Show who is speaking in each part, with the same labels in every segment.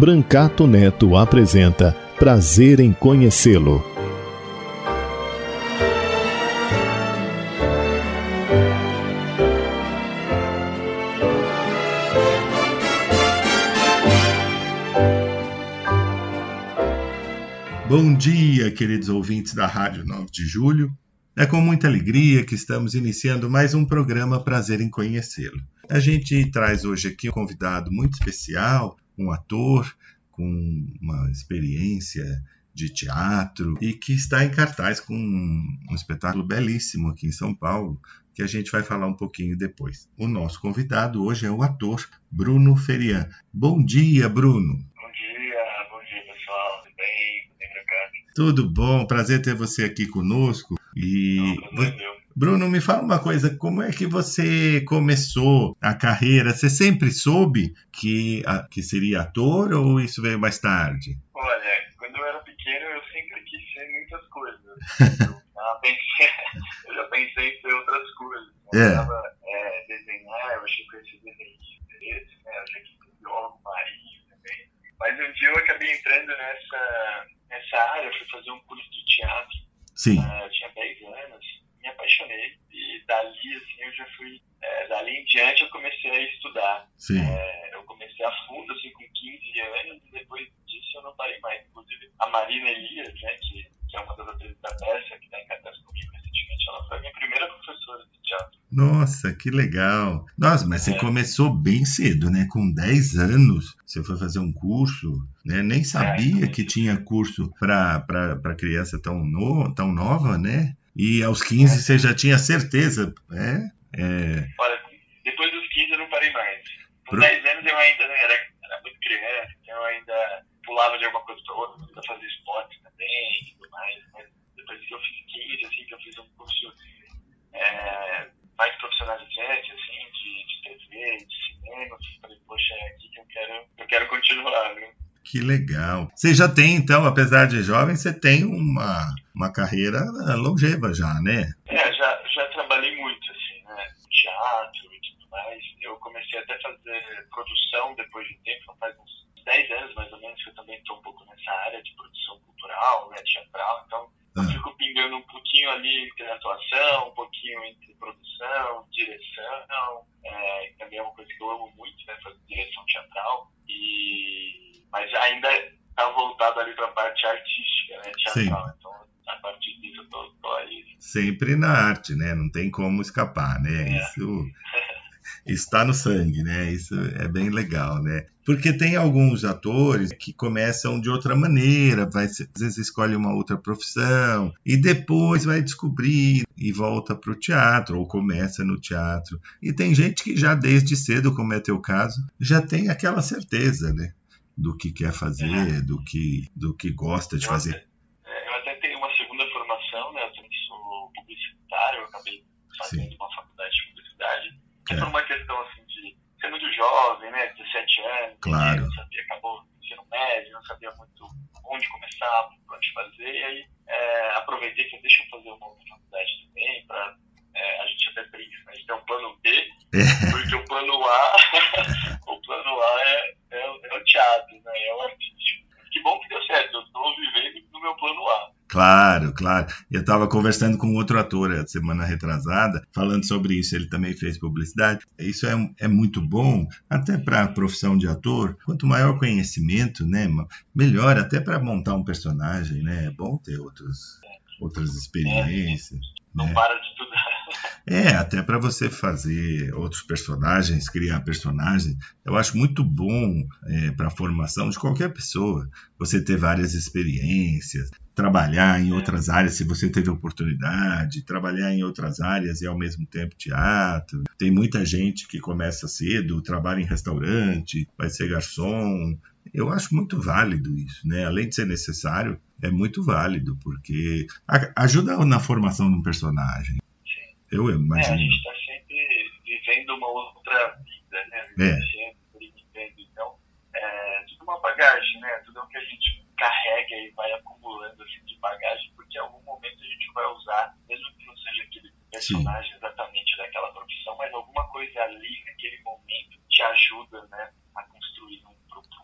Speaker 1: Brancato Neto apresenta Prazer em Conhecê-lo.
Speaker 2: Bom dia, queridos ouvintes da Rádio 9 de Julho. É com muita alegria que estamos iniciando mais um programa Prazer em Conhecê-lo. A gente traz hoje aqui um convidado muito especial, um ator com uma experiência de teatro e que está em cartaz com um, espetáculo belíssimo aqui em São Paulo, que a gente vai falar um pouquinho depois. O nosso convidado hoje é o ator Bruno Ferian. Bom dia, Bruno.
Speaker 3: Bom dia, bom dia, pessoal. Tudo bem? Tudo bem,
Speaker 2: Tudo bom, prazer ter você aqui conosco. E
Speaker 3: Não,
Speaker 2: Bruno, me fala uma coisa, como é que você começou a carreira? Você sempre soube que, que seria ator ou isso veio mais tarde?
Speaker 3: Olha, quando eu era pequeno eu sempre quis ser muitas coisas. eu, já pensei, eu já pensei em ser outras coisas. Eu
Speaker 2: é.
Speaker 3: Tava, é, desenhar, eu achei que eu ia ser desenhista, né? eu achei que ia ser biólogo marinho também. Mas um dia eu acabei entrando nessa, nessa área, fui fazer um curso de teatro.
Speaker 2: Sim.
Speaker 3: Uh, eu tinha 10 anos me apaixonei e dali assim eu já fui é, dali em diante eu comecei a estudar é, eu comecei a fundo assim com 15 anos e depois disso eu não parei mais inclusive a Marina Elias né que, que é uma das atrizes da peça que está em cartaz comigo recentemente ela foi a minha primeira professora de teatro
Speaker 2: nossa que legal nossa mas você é. começou bem cedo né com 10 anos você foi fazer um curso né nem sabia que tinha curso para criança tão no, tão nova né e aos 15 é. você já tinha certeza, né?
Speaker 3: É... Olha, depois dos 15 eu não parei mais. Com Pro... 10 anos eu ainda era, era muito criança, então eu ainda pulava de alguma coisa para outra, ainda fazia esporte também e tudo mais. Mas depois que eu fiz 15, assim, que eu fiz um curso é, mais profissionalizante, assim, de, de TV, de cinema, eu falei, poxa, é aqui que eu quero, eu quero continuar, viu?
Speaker 2: Que legal. Você já tem, então, apesar de jovem, você tem uma, uma carreira longeva já, né?
Speaker 3: É, já, já trabalhei muito, assim, né? Teatro e tudo mais. Eu comecei até a fazer produção depois de um tempo, faz uns 10 anos mais ou menos, que eu também estou um pouco nessa área de produção cultural, né, teatral. Então, eu ah. fico pingando um pouquinho ali entre atuação, um pouquinho entre produção, direção. É, também é uma coisa que eu amo muito, né? Fazer direção teatral. E mas ainda voltado ali para a parte artística, né, teatral. Sim. Então, a partir disso, eu tô, tô aí.
Speaker 2: Sempre na arte, né? Não tem como escapar, né? É. Isso está no sangue, né? Isso é bem legal, né? Porque tem alguns atores que começam de outra maneira, vai, às vezes escolhe uma outra profissão e depois vai descobrir e volta para o teatro ou começa no teatro. E tem gente que já desde cedo, como é teu caso, já tem aquela certeza, né? Do que quer fazer, é. do, que, do que gosta de
Speaker 3: eu
Speaker 2: fazer.
Speaker 3: Até, é, eu até tenho uma segunda formação, né? Eu também sou publicitário, eu acabei fazendo Sim. uma faculdade de publicidade, que é. por uma questão assim de ser muito jovem, né? 17 anos,
Speaker 2: claro.
Speaker 3: não sabia, acabou ensino médio, não sabia muito onde começar, onde fazer, e aí é, aproveitei e falei, deixa eu fazer uma outra faculdade também, para é, a gente até brinca, a gente tem um plano B, é. porque o plano A, o plano A é, é, é, o teatro, né? É o artístico. Que bom que deu certo, eu estou vivendo no meu plano A.
Speaker 2: Claro, claro. Eu estava conversando com outro ator a semana retrasada, falando sobre isso. Ele também fez publicidade. Isso é, é muito bom, até para a profissão de ator. Quanto maior conhecimento, né, melhor até para montar um personagem, né? É bom ter outros, outras experiências.
Speaker 3: É, não
Speaker 2: né?
Speaker 3: para de estudar.
Speaker 2: É, até para você fazer outros personagens, criar personagens, eu acho muito bom é, para a formação de qualquer pessoa. Você ter várias experiências, trabalhar em outras áreas, se você teve oportunidade, trabalhar em outras áreas e ao mesmo tempo teatro. Tem muita gente que começa cedo, trabalha em restaurante, vai ser garçom. Eu acho muito válido isso, né? Além de ser necessário, é muito válido, porque ajuda na formação de um personagem. Eu imagino. É, a
Speaker 3: gente está sempre vivendo uma outra vida, né? É. Então, é tudo uma bagagem, né? Tudo é o que a gente carrega e vai acumulando assim, de bagagem, porque em algum momento a gente vai usar, mesmo que não seja aquele personagem Sim. exatamente daquela profissão, mas alguma coisa ali, naquele momento, te ajuda, né? A construir um,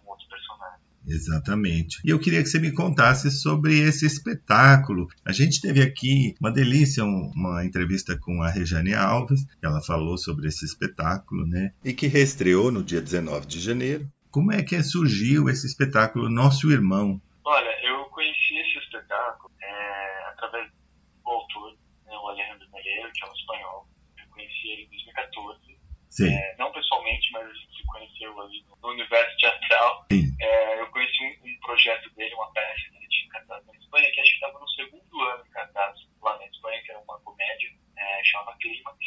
Speaker 3: um outro personagem.
Speaker 2: Exatamente. E eu queria que você me contasse sobre esse espetáculo. A gente teve aqui uma delícia, uma entrevista com a Rejane Alves, ela falou sobre esse espetáculo, né? E que reestreou no dia 19 de janeiro. Como é que surgiu esse espetáculo Nosso Irmão?
Speaker 3: Olha, eu conheci esse espetáculo é, através do autor, né, o Alejandro Meleiro, que é um espanhol. Eu conheci ele em 2014. Sim. É, não pessoalmente, mas a gente se conheceu ali no, universo teatral. É, eu conheci um, um, projeto dele, uma peça que ele tinha cantado na Espanha, que acho que estava no segundo ano cantado lá na Espanha, que era uma comédia, é, chamava Clímax.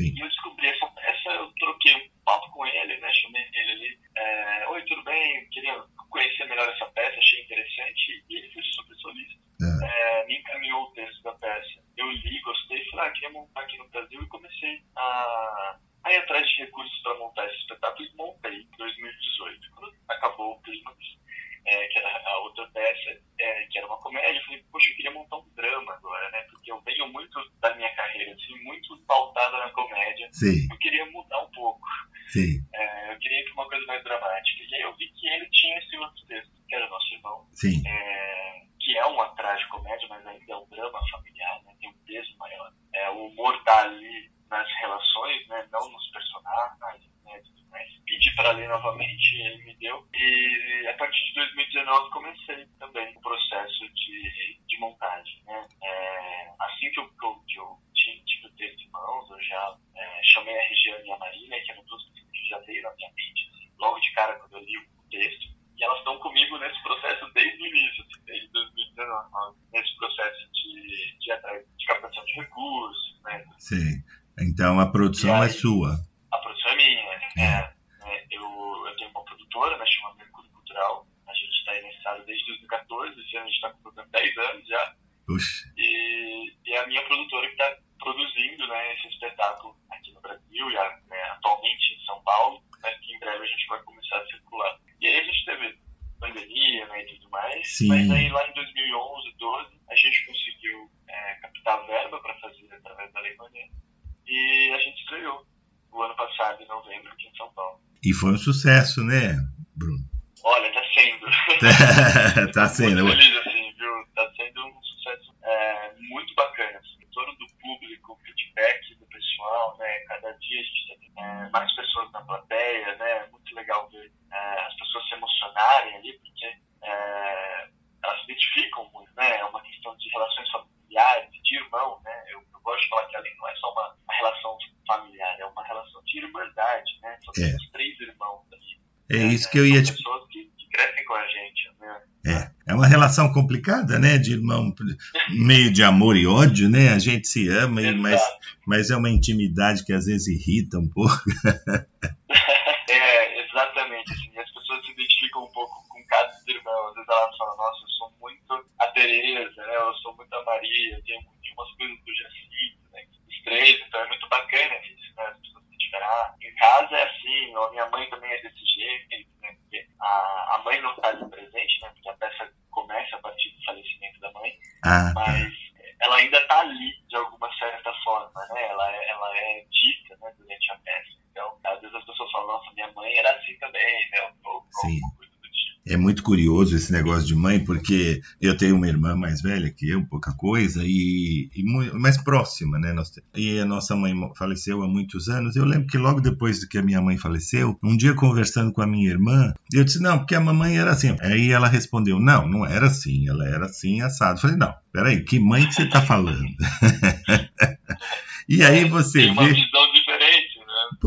Speaker 3: E eu descobri essa peça, eu troquei um papo com ele, né? Chamei ele ali. É, Oi, tudo bem? Queria conhecer melhor essa peça, achei interessante. E ele foi super solista. É. É, me encaminhou o texto da peça. Eu li, gostei, falei, ah, queria montar aqui no Brasil e comecei a, a ir atrás de recursos para montar esse espetáculo e montei em 2018. Quando acabou o Clímax, é, que era a outra peça, é, que era uma comédia, eu falei, poxa, eu queria montar um drama agora, né? Porque eu venho muito da minha carreira, assim, muito pautada na comédia. Sim. Eu queria mudar um pouco. Sim. É, eu queria ir para uma coisa mais dramática. E aí eu vi que ele tinha esse outro texto, que era o Nosso Irmão. Sim. É, que é uma comédia, mas ainda é um drama familiar, né? Tem um peso maior. É, o humor tá ali nas relações, né? Não nos personagens, né? Pedi para ler novamente, ele me deu. E a partir de 2019 comecei também o processo de, de montagem, né? É, assim que eu, que eu, tive o texto em mãos, eu já é, chamei a Regiane e a Marina, que eram duas pessoas que já veio na minha mente, assim, logo de cara quando eu li o texto. E elas estão comigo nesse processo desde o início, assim, desde 2019, nesse processo de, de, de captação de recursos, né?
Speaker 2: Sim. Então a produção é aí, é sua.
Speaker 3: A produção é minha, é. é eu, eu tenho uma produtora, né, chama Mercúrio Cultural. A gente está iniciado desde 2014, esse ano a gente está completando 10 anos já. Puxa. E, e é a minha produtora que está produzindo né, esse espetáculo aqui no Brasil, já, né, atualmente em São Paulo, mas que em breve a gente vai começar a circular. E aí a gente teve pandemia né, e tudo mais, Sim. mas aí lá em 2011, 12, a gente conseguiu é, captar verba para fazer através da Lei Rouanet e a gente estreou o ano passado, em novembro, aqui em São Paulo.
Speaker 2: E foi um sucesso, né, Bruno?
Speaker 3: Olha, tá sendo.
Speaker 2: tá sendo.
Speaker 3: Muito feliz,
Speaker 2: isso que eu ia te...
Speaker 3: pessoas que, que crescem com a gente, né?
Speaker 2: É, é uma relação complicada, né? De irmão, meio de amor e ódio, né? A gente se ama, mas, mas é uma intimidade que às vezes irrita um pouco. negócio de mãe, porque eu tenho uma irmã mais velha que eu, pouca coisa, e, e mais próxima, né? E a nossa mãe faleceu há muitos anos. Eu lembro que logo depois que a minha mãe faleceu, um dia conversando com a minha irmã, eu disse, não, porque a mamãe era assim. Aí ela respondeu, não, não era assim, ela era assim, assado. Eu falei, não, peraí, que mãe que você está falando? E aí você
Speaker 3: Tem uma
Speaker 2: vê.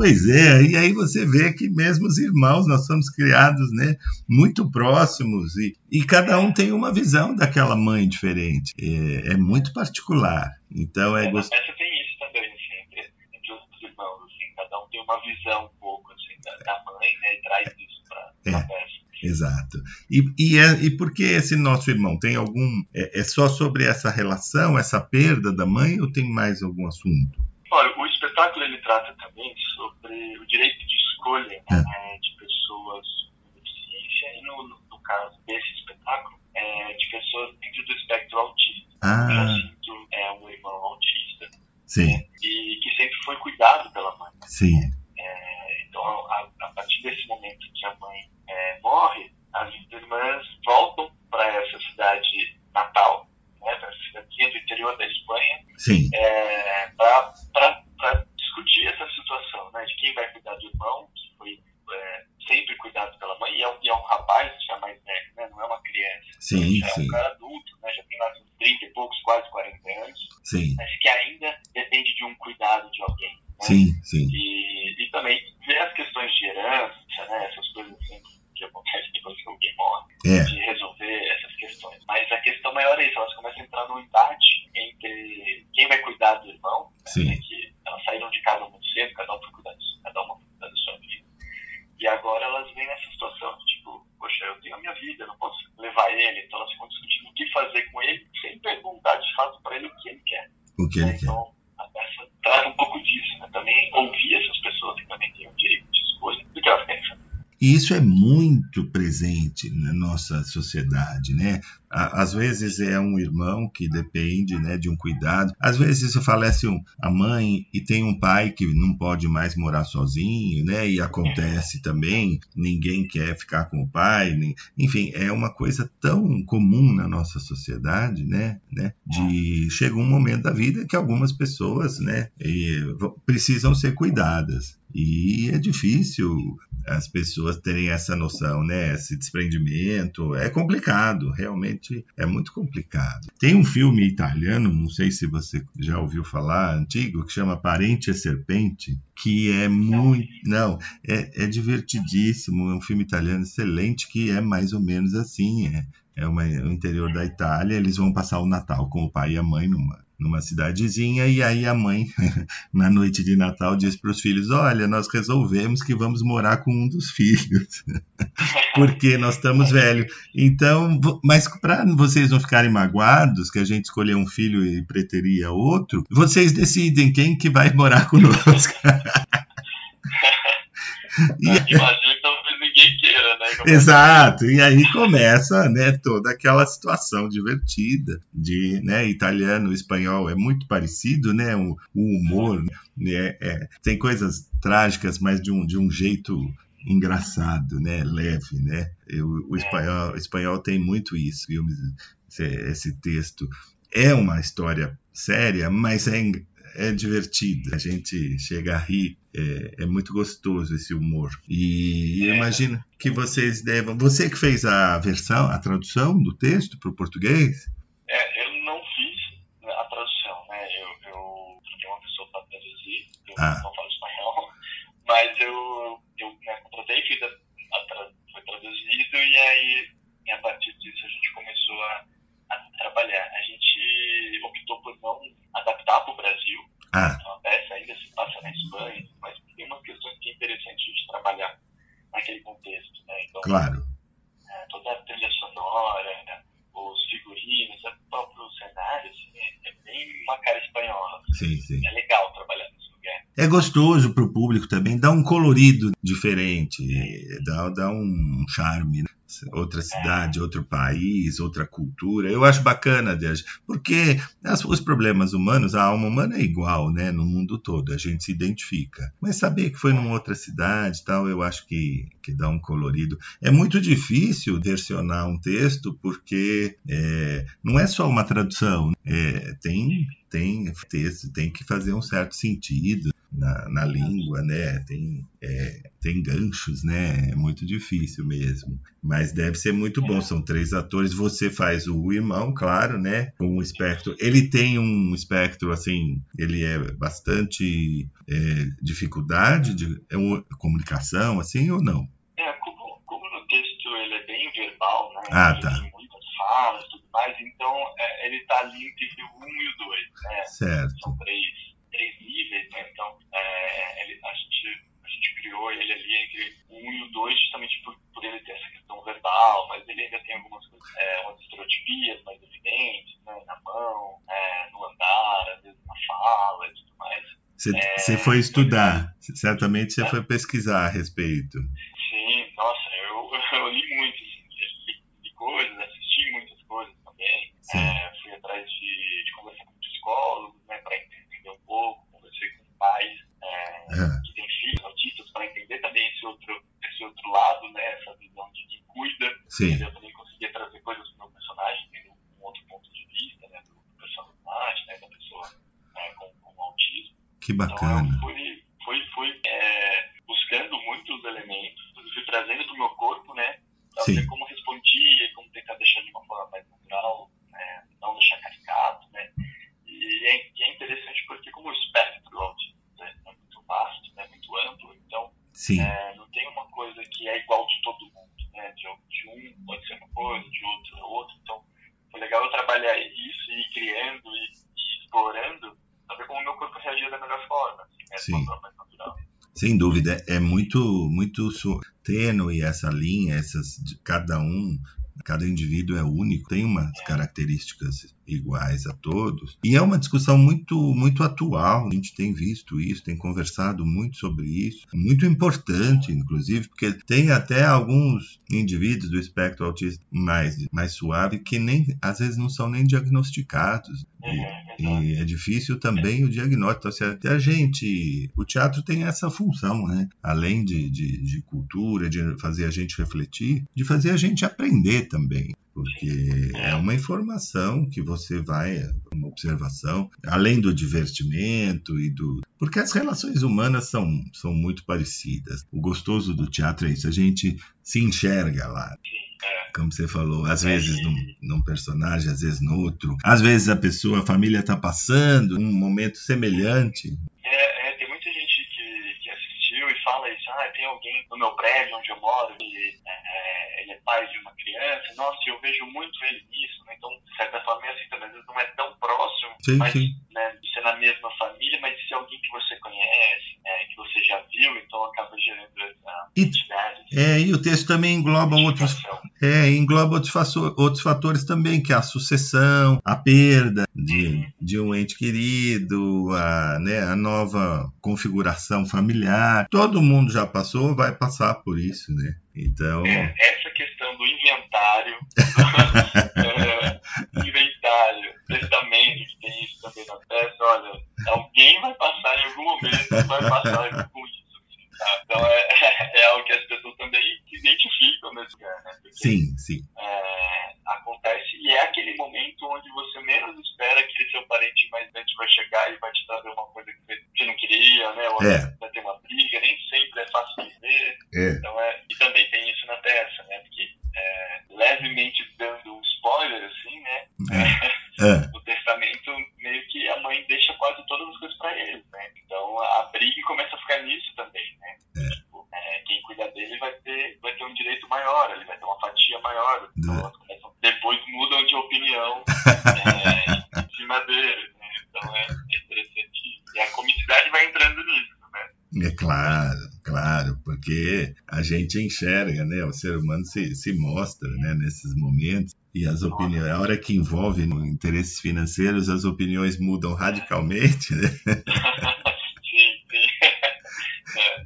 Speaker 2: Pois é, e aí você vê que mesmo os irmãos, nós somos criados né, muito próximos e, e cada um tem uma visão daquela mãe diferente. É, é muito particular. Então é
Speaker 3: É,
Speaker 2: gostoso.
Speaker 3: tem isso também, assim, entre, os irmãos, assim, cada um tem uma visão um pouco, assim, da, da mãe, né, e traz isso pra
Speaker 2: É.
Speaker 3: peça.
Speaker 2: Exato. E, e, é, e por que esse nosso irmão? Tem algum. É, é só sobre essa relação, essa perda da mãe, ou tem mais algum assunto?
Speaker 3: Olha, o espetáculo ele trata também sobre o direito de escolha
Speaker 2: É.
Speaker 3: né, de pessoas com deficiência e no, no, no caso desse espetáculo é de pessoas dentro do espectro autista.
Speaker 2: Ah,
Speaker 3: Jacinto é um irmão autista
Speaker 2: sim,
Speaker 3: e que sempre foi cuidado pela mãe.
Speaker 2: sim,
Speaker 3: É, então, a, a partir desse momento que a mãe é, morre, as irmãs voltam para essa cidade natal, né, para essa cidadezinha do interior da Espanha,
Speaker 2: sim,
Speaker 3: é, para discutir essa situação, né, de quem vai cuidar do irmão, que foi é, sempre cuidado pela mãe, e é, um- e é um rapaz já mais velho, né, não é uma criança,
Speaker 2: sim,
Speaker 3: já é
Speaker 2: sim,
Speaker 3: um cara adulto, né, já tem lá seus 30 e poucos, quase 40 anos,
Speaker 2: sim,
Speaker 3: mas que ainda depende de um cuidado de alguém. Né?
Speaker 2: sim, sim.
Speaker 3: E, e também ver as questões de herança, né, essas coisas assim que acontecem depois que alguém morre,
Speaker 2: É,
Speaker 3: de resolver essas questões. Mas a questão maior é isso, elas começam a entrar num embate entre quem vai cuidar do irmão,
Speaker 2: Sim.
Speaker 3: né, que elas saíram de casa muito cedo, cada um foi cuidar, de- cada uma foi cuidar da sua vida. E agora elas vêm nessa situação, de, tipo, poxa, eu tenho a minha vida, eu não posso levar ele, então elas ficam discutindo o que fazer com ele, sem perguntar de fato para ele o que ele quer.
Speaker 2: o que ele quer.
Speaker 3: Então, a peça trata um pouco disso, né? Também ouvir essas pessoas que também têm o direito de escolha do que elas querem fazer.
Speaker 2: E isso é muito presente na nossa sociedade, né? Às vezes é um irmão que depende né, de um cuidado. Às vezes falece um, a mãe e tem um pai que não pode mais morar sozinho, né? E acontece também, ninguém quer ficar com o pai. nem- Enfim, é uma coisa tão comum na nossa sociedade, né? né? De chega um momento da vida que algumas pessoas, né? precisam ser cuidadas. E é difícil as pessoas terem essa noção, né? Esse desprendimento. É complicado, realmente é muito complicado. Tem um filme italiano, não sei se você já ouviu falar, antigo, que chama Parente e Serpente, que é muito. Não, é, é divertidíssimo. É um filme italiano excelente que é mais ou menos assim. É, é uma, o interior da Itália. Eles vão passar o Natal com o pai e a mãe numa, numa cidadezinha, e aí a mãe, na noite de Natal, diz para os filhos: Olha, nós resolvemos que vamos morar com um dos filhos, porque nós estamos velhos. Então, mas para vocês não ficarem magoados, que a gente escolheu um filho e preteria outro, vocês decidem quem que vai morar conosco. E
Speaker 3: né?
Speaker 2: Exato, e aí começa né, toda aquela situação divertida de né, italiano e espanhol é muito parecido, né? O, o humor né, é- tem coisas trágicas, mas de um, de um jeito engraçado, né? Leve, né? Eu- o espanhol, o espanhol tem muito isso, filmes, esse, esse texto é uma história séria, mas é, é divertida. A gente chega a rir, é, é muito gostoso esse humor. E
Speaker 3: É.
Speaker 2: imagino que vocês devam. Você que fez a versão, a tradução do texto para o português?
Speaker 3: É, eu não fiz né, a tradução, né? Eu, eu uma pessoa para traduzir, eu
Speaker 2: Ah.
Speaker 3: não falo espanhol, mas eu, eu né, contratei, fiz a, a tra- foi traduzido e aí, a partir disso, a gente começou a, a trabalhar. A gente optou por não adaptar para o Brasil,
Speaker 2: Ah,
Speaker 3: Então, a peça ainda se passa na Espanha, mas tem umas questões que é interessante gente trabalhar naquele contexto, né? Então,
Speaker 2: claro.
Speaker 3: é, toda a trilha sonora, né, os figurinos, o próprio cenário, assim, é, é bem uma cara espanhola.
Speaker 2: Sim, sim.
Speaker 3: É legal trabalhar nesse lugar.
Speaker 2: É gostoso para o público também, dá um colorido diferente, dá, dá um charme. Né? Outra cidade, outro país, outra cultura. Eu acho bacana, porque as- os problemas humanos, a alma humana é igual, né? No mundo todo, a gente se identifica. Mas saber que foi numa outra cidade tal, eu acho que, que dá um colorido. É muito difícil versionar um texto, porque é, não é só uma tradução, é, tem, tem texto, tem que fazer um certo sentido. Na, na língua, né? Tem, é, tem ganchos, né? É muito difícil mesmo. Mas deve ser muito bom. São três atores. Você faz o irmão, claro, né? Com um espectro. Ele tem um espectro, assim, ele é bastante é, dificuldade de é comunicação, assim, ou não?
Speaker 3: É, como, como no texto ele é bem verbal, né?
Speaker 2: Ah, tá.
Speaker 3: Tem muitas falas e tudo mais, então é, ele tá ali entre o 1 e o 2, né?
Speaker 2: Certo.
Speaker 3: São três, né? Então é, ele, a, gente, a gente criou ele ali entre o 1 e o 2 justamente por, por ele ter essa questão verbal, mas ele ainda tem algumas coisas, é, umas estereotipias mais evidentes, né? Na mão, é, no andar, às vezes na fala e tudo mais.
Speaker 2: Você
Speaker 3: É,
Speaker 2: foi estudar, certamente você foi pesquisar a respeito.
Speaker 3: Sim, nossa, eu, eu li muito, assim, li, li coisas, assisti muitas coisas também. É, fui atrás de, de conversar com psicólogos, né, para entender um pouco, conversei com pais é,
Speaker 2: Ah,
Speaker 3: que têm filhos autistas para entender também esse outro, esse outro lado, né, essa visão de quem cuida.
Speaker 2: sim,
Speaker 3: Eu também conseguia trazer coisas do meu personagem, tendo um outro ponto de vista, né, do, personagem, né, da pessoa né, com, com autismo.
Speaker 2: que
Speaker 3: Então
Speaker 2: bacana.
Speaker 3: eu fui, fui, fui é, buscando muitos elementos, fui trazendo do meu corpo, né? Pra
Speaker 2: Sim.
Speaker 3: ver como respondia como tentar deixar de uma forma mais natural, né? Não deixar caricato, né? E é, e é interessante porque como o espectro né, é muito vasto, né? Muito amplo, então é, não tem uma coisa que é igual de todo mundo, né? De, de um pode ser uma coisa, de outro é outra. Então, foi legal eu trabalhar isso e ir criando e, e explorando para ver como o meu corpo reagia da melhor forma, assim, né?
Speaker 2: Sim.
Speaker 3: mais natural.
Speaker 2: sem dúvida. É muito, muito tênue essa linha, essas de cada um, cada indivíduo é único, tem umas características iguais a todos. E é uma discussão muito, muito atual. A gente tem visto isso, tem conversado muito sobre isso. Muito importante, inclusive, porque tem até alguns indivíduos do espectro autista mais, mais suave que nem às vezes não são nem diagnosticados. E-
Speaker 3: Uhum.
Speaker 2: E é difícil também o diagnóstico. Então, se até a gente. O teatro tem essa função, né? Além de, de, de cultura, de fazer a gente refletir, de fazer a gente aprender também. Porque é uma informação que você vai, uma observação, além do divertimento e do. Porque as relações humanas são, são muito parecidas. O gostoso do teatro é isso, a gente se enxerga lá
Speaker 3: É,
Speaker 2: como você falou, às vezes num, num personagem, às vezes no outro. Às vezes a pessoa, a família está passando um momento semelhante.
Speaker 3: é, é, tem muita gente que, que assistiu e fala isso, ah, tem alguém no meu prédio onde eu moro que é, ele é pai de uma criança, nossa, eu vejo muito ele nisso, né? Então, de certa forma, é assim, às vezes não é tão próximo,
Speaker 2: Sim,
Speaker 3: mas
Speaker 2: sim.
Speaker 3: Né, de ser na mesma família, mas de ser alguém que você conhece, é, que você já viu, então acaba gerando essa
Speaker 2: E-
Speaker 3: identidade.
Speaker 2: É, e o texto também engloba outros, é, engloba outros, faço- outros fatores também, que é a sucessão, a perda de, de um ente querido, a, né, a nova configuração familiar. Todo mundo já passou, vai passar por isso, né? Então,
Speaker 3: É, essa questão do inventário, é, inventário, tem isso também na peça, olha, alguém vai passar em algum momento, vai passar com isso. assim, tá? Então é, é algo que as pessoas também se identificam nesse lugar, né? Porque,
Speaker 2: sim, sim.
Speaker 3: é, acontece e é aquele momento onde você menos espera que seu parente mais velho vai chegar e vai te trazer uma coisa que você- você não queria, né? Ou
Speaker 2: É.
Speaker 3: vai ter uma briga, nem sempre é fácil de ver.
Speaker 2: É.
Speaker 3: Então é, e também tem isso na peça, né? Porque é, levemente dando um spoiler, assim, né?
Speaker 2: É.
Speaker 3: No testamento, meio que a mãe deixa quase todas as coisas pra eles, né? Então a briga começa a ficar nisso também, né? Tipo, é, quem cuida dele vai ter, vai ter um direito maior, ele vai ter uma fatia maior. Então
Speaker 2: É.
Speaker 3: começam, depois mudam de opinião é, em cima dele, né? Então é, é interessante. E a comicidade vai entrando nisso?
Speaker 2: É claro, claro, porque a gente enxerga, né? O ser humano se, se mostra, né? Nesses momentos e as opiniões, a hora que envolve interesses financeiros, as opiniões mudam radicalmente, né?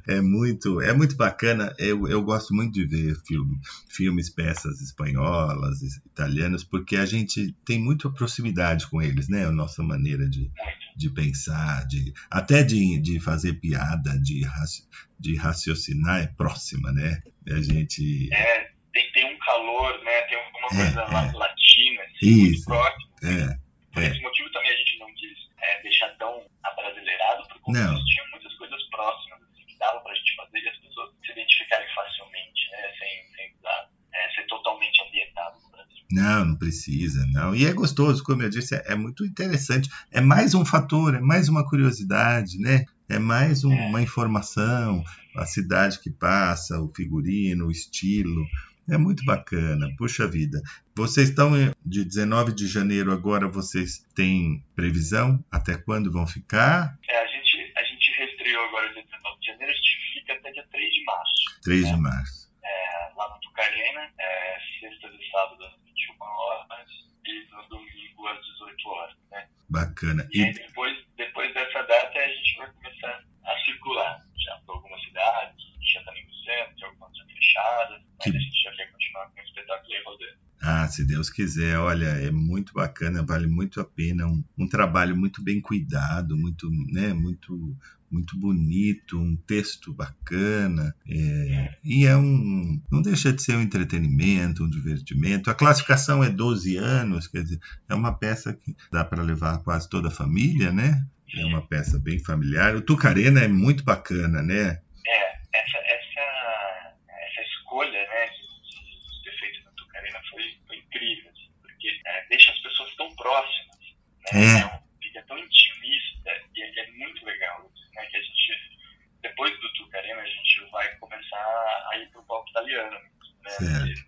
Speaker 2: É muito, é muito bacana. Eu, eu gosto muito de ver filme, filmes, peças espanholas, italianas, porque a gente tem muita proximidade com eles, né? A nossa maneira de, de pensar, de, até de, de fazer piada, de, de raciocinar é próxima, né? A gente.
Speaker 3: É, tem, tem um calor, né? Tem alguma
Speaker 2: É,
Speaker 3: coisa
Speaker 2: é.
Speaker 3: la- latina, assim,
Speaker 2: Isso.
Speaker 3: próximo.
Speaker 2: É,
Speaker 3: Por
Speaker 2: é.
Speaker 3: esse motivo também a gente não quis é, deixar tão abrasileirado, porque como
Speaker 2: Não.
Speaker 3: existiam muitas coisas
Speaker 2: Não, precisa, não. E é gostoso, como eu disse, é, é muito interessante. É mais um fator, é mais uma curiosidade, né? É mais um, uma informação, a cidade que passa, o figurino, o estilo. É muito bacana, puxa vida. Vocês estão de 19 de janeiro agora, vocês têm previsão até quando vão ficar?
Speaker 3: É, a gente, a gente restreou agora dia 19 de janeiro, a gente fica até dia 3 de março.
Speaker 2: 3 né? de março. Bacana.
Speaker 3: E, e depois, depois dessa data a gente vai começar a circular já para algumas cidades, já está no centro, algumas já fechadas, mas que... a gente já quer continuar com o espetáculo aí rodando.
Speaker 2: Ah, se Deus quiser, olha, é muito bacana, vale muito a pena, um, um trabalho muito bem cuidado, muito, né, muito, muito bonito, um texto bacana, é, e é um, não deixa de ser um entretenimento, um divertimento. A classificação é 12 anos, quer dizer, é uma peça que dá para levar quase toda a família, né? É uma peça bem familiar. O Tucarena é muito bacana, né?
Speaker 3: É, essa, essa escolha, né, de, ter feito no Tucarena foi, foi incrível, assim, porque é, deixa as pessoas tão próximas, né?
Speaker 2: É.
Speaker 3: Fica tão intimista e é, é muito legal, né, que a gente, depois do Tucarena, a gente vai começar a ir para o palco italiano, né?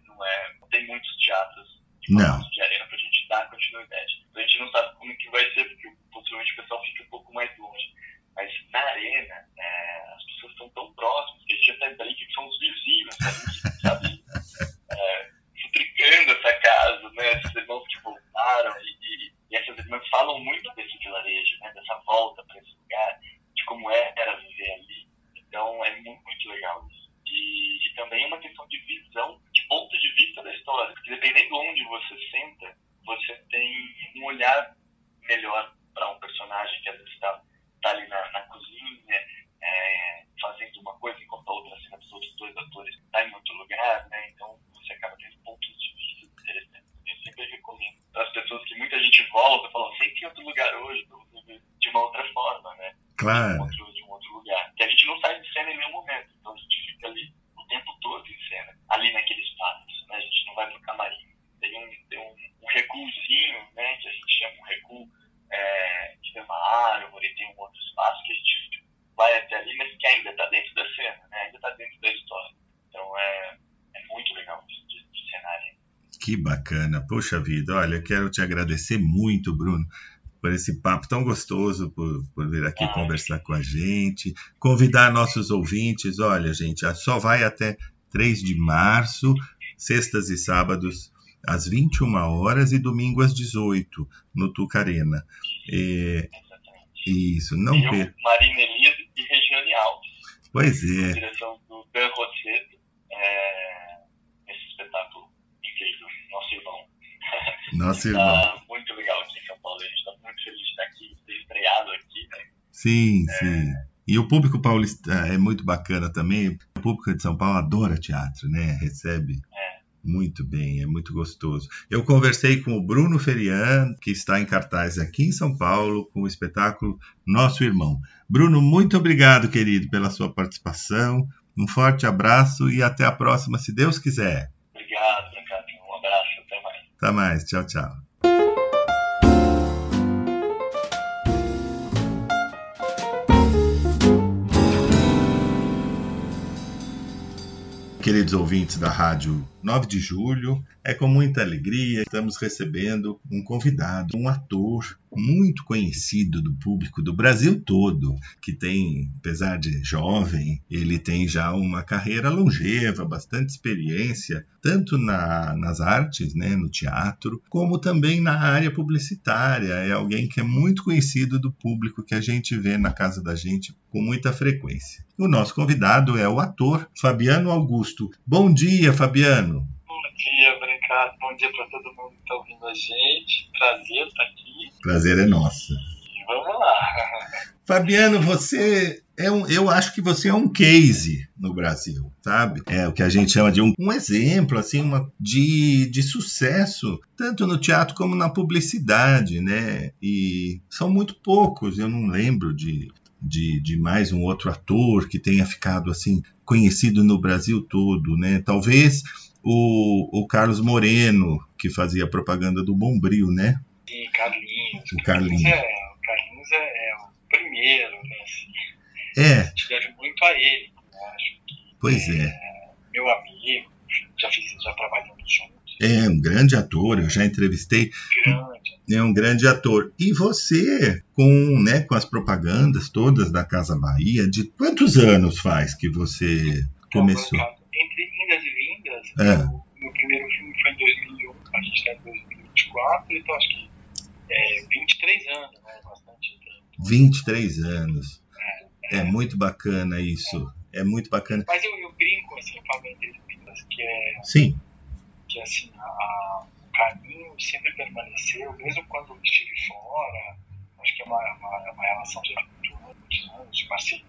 Speaker 3: Não, é, não tem muitos teatros de,
Speaker 2: Não.
Speaker 3: de arena para a gente dar continuidade. Então a gente não sabe como que vai ser, porque possivelmente o pessoal fica um pouco mais longe. Mas na arena, é, as pessoas estão tão próximas que a gente até brinca que são os vizinhos, sabe? sabe é, futricando essa casa, né? Esses irmãos que voltaram e, e, e essas irmãs falam muito desse vilarejo, né? Dessa volta para esse lugar, de como era viver ali. Então é muito, muito legal isso. E, e também é uma questão de visão, de ponto de vista da história. Porque dependendo de onde você senta, você tem um olhar melhor para um personagem que às vezes está tá ali na, na cozinha, é, fazendo uma coisa, enquanto a outra cena dos outros dois atores está em outro lugar, né? Então você acaba tendo pontos de vista interessantes. Eu sempre recomendo para as pessoas que muita gente volta, falam, sempre em outro lugar hoje, para você ver de uma outra forma, né?
Speaker 2: Claro.
Speaker 3: De um, outro, de um outro lugar. Que a gente não sai de cena em nenhum momento, então a gente fica ali o tempo todo em cena, ali naquele espaço, né? A gente não vai para o camarim. Tem um, tem um, um recuozinho, né? Que a gente chama um recuo é, que tem uma árvore, tem um outro espaço que a gente vai até ali, mas que ainda está dentro da cena, né? ainda está dentro da história. Então é, é muito legal de, de, de cenário.
Speaker 2: Que bacana, poxa vida, olha, quero te agradecer muito, Bruno, por esse papo tão gostoso, por, por vir aqui
Speaker 3: Ah,
Speaker 2: conversar com a gente, convidar nossos ouvintes, olha, gente, só vai até 3 de março, sextas e sábados às 21 horas e domingo às 18 no Tucarena. É, isso, não
Speaker 3: eu,
Speaker 2: per...
Speaker 3: Marina Elise e Regiane Alves.
Speaker 2: Pois é,
Speaker 3: direção do Dan Rosseto, é, esse espetáculo incrível, nosso irmão.
Speaker 2: Irmão.
Speaker 3: Tá muito legal aqui em São Paulo, a gente está muito feliz de estar aqui, ter estreado aqui, né?
Speaker 2: Sim, sim. E o público paulista é muito bacana também. O público de São Paulo adora teatro, né? Recebe muito bem, é muito gostoso. Eu conversei com o Bruno Ferian, que está em cartaz aqui em São Paulo, com o espetáculo Nosso Irmão. Bruno, muito obrigado, querido, pela sua participação. Um forte abraço e até a próxima, se Deus quiser.
Speaker 3: Obrigado, Brancato. Um abraço, até mais.
Speaker 2: Tchau, tchau. Queridos ouvintes da Rádio 9 de Julho, é com muita alegria que estamos recebendo um convidado, um ator muito conhecido do público do Brasil todo, que tem, apesar de jovem, ele tem já uma carreira longeva, bastante experiência, tanto na, nas artes, né, no teatro, como também na área publicitária. É alguém que é muito conhecido do público que a gente vê na casa da gente com muita frequência. O nosso convidado é o ator Fabiano Augusto. Bom dia, Fabiano.
Speaker 3: Bom dia, Brancato. Bom dia para todo mundo que está ouvindo a gente. Prazer estar aqui.
Speaker 2: Prazer é nosso.
Speaker 3: E vamos lá.
Speaker 2: Fabiano, você é um, eu acho que você é um case no Brasil, sabe? É o que a gente chama de um, um exemplo assim, uma, de, de sucesso, tanto no teatro como na publicidade, né? E são muito poucos, eu não lembro de de, de mais um outro ator que tenha ficado assim conhecido no Brasil todo, né? Talvez o, o Carlos Moreno, que fazia propaganda do Bombril, né?
Speaker 4: Sim, Carlinhos.
Speaker 2: O Carlinhos.
Speaker 4: É, o Carlinhos é, é o primeiro, né? Assim,
Speaker 2: É,
Speaker 4: a gente deve muito a ele. né? Acho que
Speaker 2: pois é.
Speaker 4: meu amigo, já fiz, já trabalhamos juntos,
Speaker 2: É um grande ator, eu já entrevistei,
Speaker 4: grande.
Speaker 2: é um grande ator. E você, com, né, com as propagandas todas da Casa Bahia, de quantos anos faz que você começou?
Speaker 4: E vindas,
Speaker 2: É.
Speaker 4: o meu primeiro filme foi em 2001, a gente está em 2024, então acho que é 23 anos, né? Bastante tempo.
Speaker 2: 23 anos. É muito bacana isso. É muito bacana.
Speaker 4: Mas eu, eu brinco, assim, falando vindas, que é
Speaker 2: Sim,
Speaker 4: que assim, a, a- o caminho sempre permaneceu, mesmo quando eu estive fora, acho que é uma, uma, uma relação de anos, de parceria,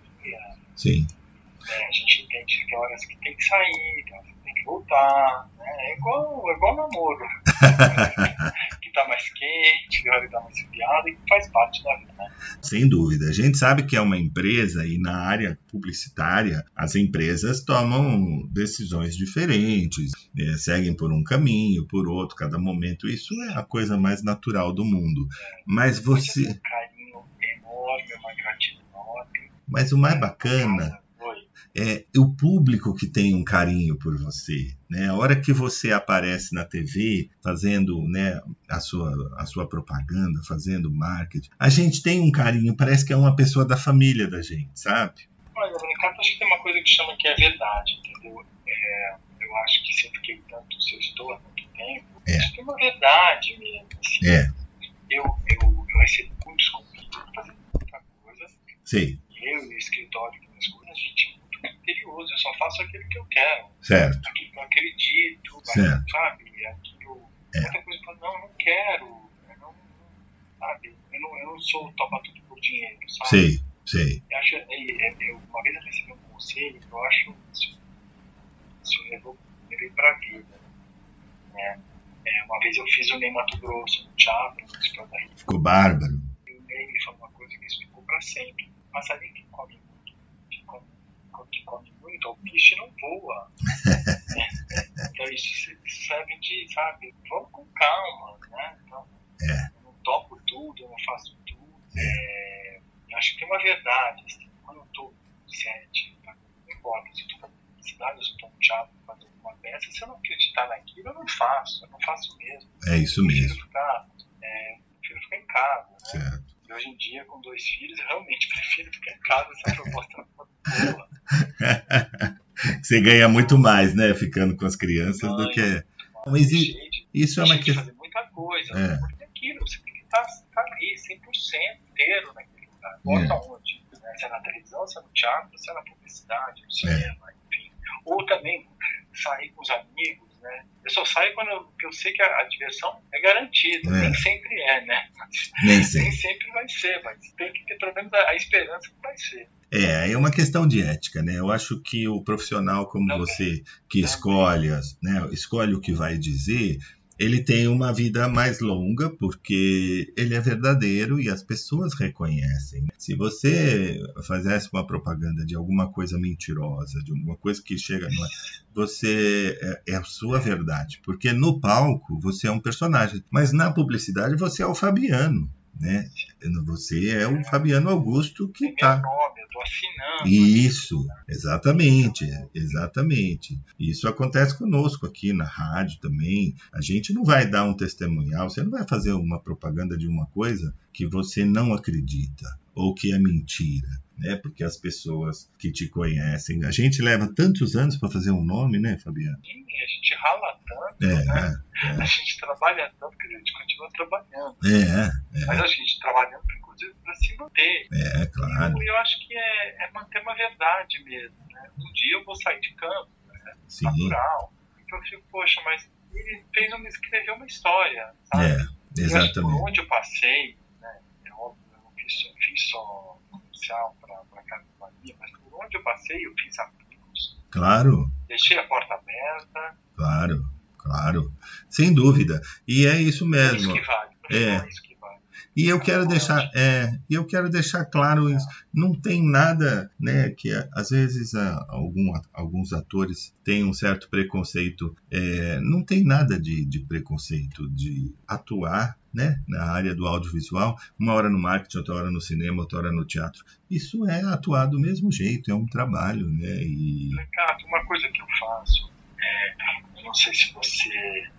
Speaker 2: sim.
Speaker 4: né? a gente entende que tem horas que tem que sair, tem horas que voltar, né? é igual, é igual namoro, que tá mais quente, que tá mais esfriado, e que faz parte da vida, né?
Speaker 2: Sem dúvida. A gente sabe que é uma empresa e na área publicitária as empresas tomam decisões diferentes, né, seguem por um caminho, por outro, cada momento. Isso é a coisa mais natural do mundo. Mas você,
Speaker 4: Um carinho enorme, uma gratidão enorme.
Speaker 2: mas o mais bacana. É o público que tem um carinho por você. Né? A hora que você aparece na TV fazendo né, a, sua, a sua propaganda, fazendo marketing, a gente tem um carinho, parece que é uma pessoa da família da gente, sabe?
Speaker 4: Olha, Ricardo, acho que tem uma coisa que chama que é verdade, entendeu? É, eu acho que sempre que tanto se eu estou há muito tempo,
Speaker 2: É.
Speaker 4: acho que tem uma verdade mesmo. Assim,
Speaker 2: É,
Speaker 4: eu, eu, eu recebo muitos convites para fazer muita coisa,
Speaker 2: sei,
Speaker 4: e eu e o escritório, que minhas coisas, a gente criterioso, eu só faço aquilo que eu quero,
Speaker 2: certo,
Speaker 4: aquilo que eu acredito,
Speaker 2: Certo.
Speaker 4: sabe? Aquilo,
Speaker 2: É.
Speaker 4: Muita coisa fala, não, não quero, eu não, sabe? Eu não, eu não sou topa tudo por dinheiro, sabe?
Speaker 2: sei, sei,
Speaker 4: Eu acho, é, é, eu, uma vez eu recebi um conselho que eu acho isso, isso levou, levei pra vida. Né? É, uma vez eu fiz o Ney Mato Grosso no teatro, da Rio,
Speaker 2: ficou bárbaro.
Speaker 4: e o Ney me falou uma coisa que isso ficou pra sempre. Passarinho que come, que come muito, o bicho não voa. então isso serve de, sabe, vamos com calma, né? Então,
Speaker 2: É.
Speaker 4: eu não topo tudo, eu não faço tudo. É, eu acho que tem uma verdade, assim, quando eu tô no set, tá? não importa se eu tô fazendo publicidade, se eu tô no teatro fazendo uma peça, se eu não acreditar naquilo, eu não faço, eu não faço mesmo.
Speaker 2: É isso
Speaker 4: Eu prefiro
Speaker 2: mesmo,
Speaker 4: ficar, é, prefiro ficar em casa, né?
Speaker 2: certo.
Speaker 4: E hoje em dia, com dois filhos, eu realmente prefiro ficar em casa se a proposta boa.
Speaker 2: Você ganha muito mais, né, ficando com as crianças do que. Mas e- Isso é uma questão.
Speaker 4: fazer muita coisa,
Speaker 2: É.
Speaker 4: porque é aquilo, você tem que estar, estar ali 100% inteiro naquele lugar. Importa
Speaker 2: É.
Speaker 4: onde. Né? Se é na televisão, se é no teatro, se é na publicidade,
Speaker 2: É.
Speaker 4: no cinema, enfim. Ou também sair com os amigos, né? Eu só saio quando eu, eu sei que a, a diversão é garantida.
Speaker 2: É.
Speaker 4: Nem sempre é, né?
Speaker 2: Nem
Speaker 4: nem
Speaker 2: sei.
Speaker 4: sempre ser, mas tem que ter pelo menos a, a esperança que vai ser.
Speaker 2: É, é uma questão de ética, né? Eu acho que o profissional como
Speaker 4: Também.
Speaker 2: você, que escolhe, né, escolhe o que vai dizer, ele tem uma vida mais longa porque ele é verdadeiro e as pessoas reconhecem. Se você fizesse uma propaganda de alguma coisa mentirosa, de alguma coisa que chega, no, você é, é a sua verdade, porque no palco você é um personagem, mas na publicidade você é o Fabiano, né? Você é o Fabiano Augusto que está
Speaker 4: meu nome, eu tô assinando.
Speaker 2: isso, exatamente, exatamente. Isso acontece conosco aqui na rádio também. A gente não vai dar um testemunhal, você não vai fazer uma propaganda de uma coisa que você não acredita ou que é mentira, né? Porque as pessoas que te conhecem, a gente leva tantos anos para fazer um nome, né, Fabiano?
Speaker 4: Sim, a gente rala tanto,
Speaker 2: É,
Speaker 4: né?
Speaker 2: é,
Speaker 4: A gente trabalha tanto que a gente continua trabalhando.
Speaker 2: é,
Speaker 4: Mas a gente trabalhando, inclusive, para se manter.
Speaker 2: é, é claro,
Speaker 4: E eu acho que é, é manter uma verdade mesmo. Né? Um dia eu vou sair de campo, né?
Speaker 2: sim,
Speaker 4: natural. Então eu fico, poxa, mas ele fez uma, escreveu uma história, sabe?
Speaker 2: é,
Speaker 4: por
Speaker 2: exatamente,
Speaker 4: onde eu passei, né? É óbvio, eu não fiz, só- fiz só comercial para a Casa Bahia, mas por onde eu passei, eu fiz amigos,
Speaker 2: claro.
Speaker 4: deixei a porta aberta,
Speaker 2: Claro, claro, sem dúvida. E é isso
Speaker 4: é isso
Speaker 2: mesmo.
Speaker 4: que vale.
Speaker 2: É.
Speaker 4: É isso que vale.
Speaker 2: E eu quero deixar, é, eu quero deixar claro isso. Não tem nada, né, que às vezes algum, alguns atores têm um certo preconceito. É, não tem nada de, de preconceito de atuar né, na área do audiovisual, uma hora no marketing, outra hora no cinema, outra hora no teatro. Isso é atuar do mesmo jeito, é um trabalho, né?
Speaker 4: E... Ricardo, uma coisa que eu faço, é, eu não sei se você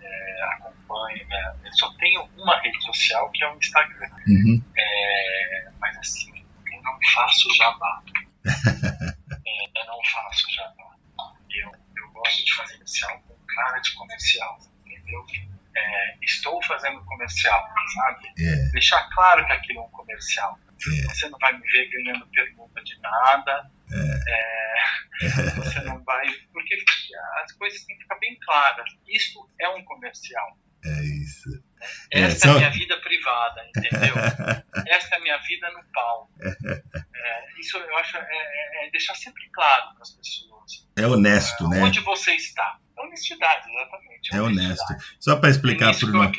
Speaker 4: é, acompanha, né, eu só tenho uma rede social que é o Instagram. Uhum. É, mas assim, eu não faço jabá. é, eu não faço jabá. Eu, eu gosto de fazer comercial com cara de comercial, entendeu? É, estou fazendo comercial, sabe? É. Deixar claro que aquilo é um comercial. É. Você não vai me ver ganhando pergunta de nada. É. É, você não vai. Porque as coisas têm que ficar bem claras. Isso é um comercial.
Speaker 2: É isso.
Speaker 4: Essa é, a minha vida privada, entendeu? Essa é a minha vida no palco. isso eu acho é, deixar sempre claro para as pessoas.
Speaker 2: É honesto, né?
Speaker 4: Onde você está. Honestidade, exatamente.
Speaker 2: É honesto. Só para explicar para o no...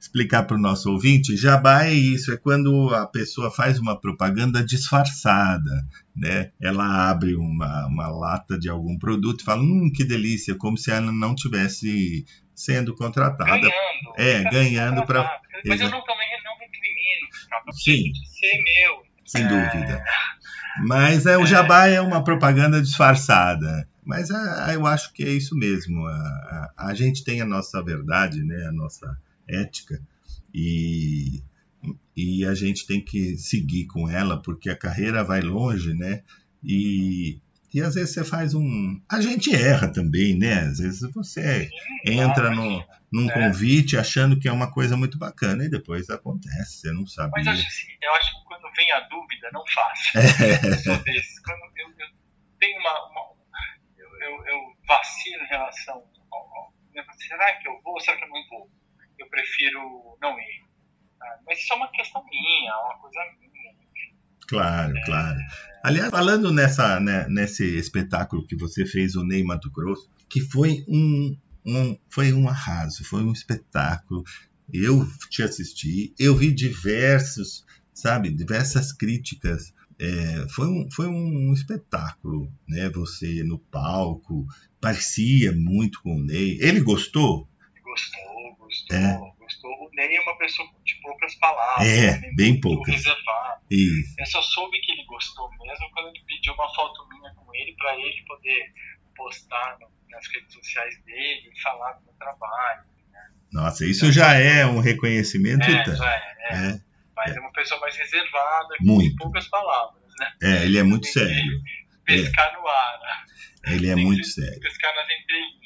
Speaker 2: explicar para o nosso ouvinte, jabá é isso, é quando a pessoa faz uma propaganda disfarçada, né? Ela abre uma, uma lata de algum produto e fala, hum, que delícia, como se ela não tivesse sendo contratada.
Speaker 4: Ganhando.
Speaker 2: É, ganhando para.
Speaker 4: Mas eu não também não recrimino, não Sim. ser meu.
Speaker 2: Sem é... dúvida. Mas é, o jabá é uma propaganda disfarçada. Mas a, eu acho que é isso mesmo. A, a, a, gente tem a nossa verdade, né? a nossa ética, e, e a gente tem que seguir com ela, porque a carreira vai longe, né? E, e às vezes você faz um. A gente erra também, né? Às vezes você entra no, num é. convite achando que é uma coisa muito bacana e depois acontece, você não sabe.
Speaker 4: Mas eu acho, assim, eu acho que quando vem a dúvida, não faça. É. Quando eu, eu tenho uma, uma eu, eu vacilo em relação ao, será que eu vou, será que eu não vou? Eu prefiro não ir. Ah, mas isso é uma questão minha, é uma coisa minha.
Speaker 2: Claro, é... claro. Aliás, falando nessa, né, nesse espetáculo que você fez, o Ney Mato Grosso, que foi um, um, foi um arraso, foi um espetáculo. Eu te assisti, eu vi diversos, sabe, diversas críticas é, foi, um, foi um espetáculo, né? Você no palco, parecia muito com o Ney. Ele gostou?
Speaker 4: Gostou, gostou, é. gostou. O Ney é uma pessoa de poucas palavras.
Speaker 2: É, né? bem poucas.
Speaker 4: Reservado.
Speaker 2: Isso.
Speaker 4: Eu só soube que ele gostou mesmo quando ele pediu uma foto minha com ele para ele poder postar no, nas redes sociais dele e falar do meu trabalho. Né?
Speaker 2: Nossa, isso então, já é um reconhecimento.
Speaker 4: É, já é. é. é. Mas é, uma pessoa mais reservada,
Speaker 2: muito.
Speaker 4: com poucas palavras, né?
Speaker 2: É, ele é muito sério.
Speaker 4: Pescar é. no ar, né?
Speaker 2: Ele é
Speaker 4: Tem
Speaker 2: muito sério.
Speaker 4: Pescar nas entrelinhas.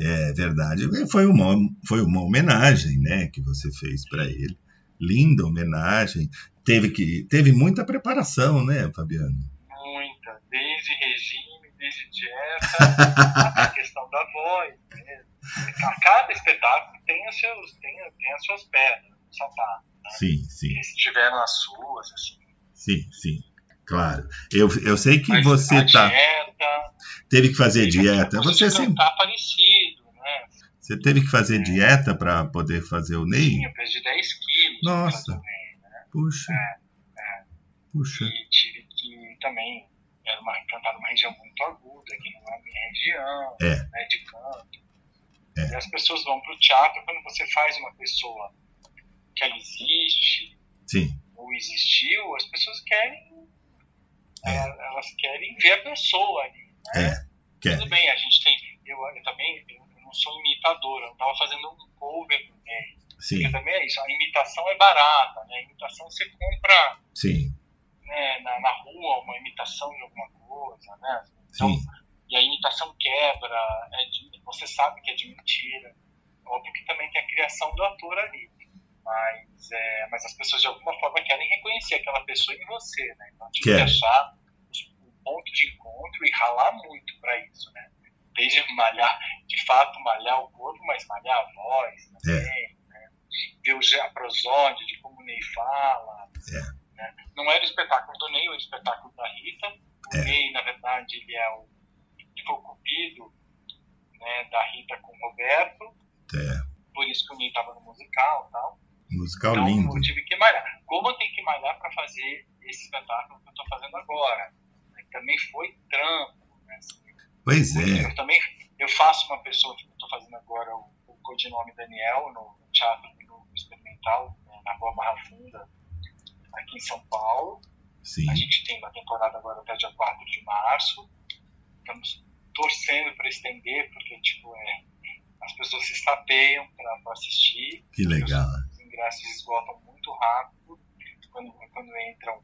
Speaker 2: É. é verdade. Foi uma, foi uma homenagem, né, que você fez para ele. Linda homenagem. Teve que teve muita preparação, né, Fabiano?
Speaker 4: Muita, desde regime, desde dieta, a questão da voz. Né? Cada espetáculo tem, os seus, tem, tem as suas pedras, sapato.
Speaker 2: Sim, sim.
Speaker 4: Que estiveram nas suas, assim.
Speaker 2: Sim, sim. Claro. Eu, eu sei que Mas você tá.
Speaker 4: Dieta,
Speaker 2: teve que fazer dieta. Você
Speaker 4: sempre. Tá parecido, né?
Speaker 2: Você teve que fazer é. dieta para poder fazer o NEI?
Speaker 4: Sim, eu perdi 10 quilos.
Speaker 2: Nossa. Também, né? Puxa. É, é. Puxa.
Speaker 4: E tive que também. Era uma, cantar numa região muito aguda, que não é a minha região,
Speaker 2: é.
Speaker 4: né, de canto. É. E as pessoas vão para o teatro quando você faz uma pessoa que ela existe
Speaker 2: Sim.
Speaker 4: ou existiu, as pessoas querem é. elas querem ver a pessoa ali. Né?
Speaker 2: É.
Speaker 4: Tudo bem, a gente tem. Eu, eu também eu, não sou imitador, eu estava fazendo um cover também.
Speaker 2: Sim.
Speaker 4: Porque também é isso, a imitação é barata, né? A imitação você compra
Speaker 2: Sim.
Speaker 4: Né, na, na rua uma imitação de alguma coisa, né? Então,
Speaker 2: Sim.
Speaker 4: E a imitação quebra, é de, você sabe que é de mentira. Óbvio que também tem a criação do ator ali mas, é, mas as pessoas de alguma forma querem reconhecer aquela pessoa em você, né? Então tem que achar o ponto de encontro e ralar muito para isso, né? Desde malhar, de fato, malhar o corpo, mas malhar a voz também, é. né? Ver a prosódia de como o Ney fala.
Speaker 2: É.
Speaker 4: Né? Não era o espetáculo do Ney, era o espetáculo da Rita. O
Speaker 2: é.
Speaker 4: Ney, na verdade, ele é o, ele foi o cupido né, da Rita com o Roberto.
Speaker 2: É.
Speaker 4: Por isso que o Ney estava no musical e tal.
Speaker 2: Musical
Speaker 4: então,
Speaker 2: lindo.
Speaker 4: eu tive que malhar. Como eu tenho que malhar para fazer esse espetáculo que eu estou fazendo agora? Também foi trampo. Né?
Speaker 2: Pois é.
Speaker 4: Eu também eu faço uma pessoa que eu estou fazendo agora, o, o codinome Daniel, no, Teatro no Experimental, né, na Rua Barra Funda, aqui em São Paulo.
Speaker 2: Sim.
Speaker 4: A gente tem uma temporada agora até dia 4 de março. Estamos torcendo para estender, porque tipo, é, as pessoas se estapeiam para assistir.
Speaker 2: Que legal.
Speaker 4: Os ingressos esgotam muito rápido quando, quando entram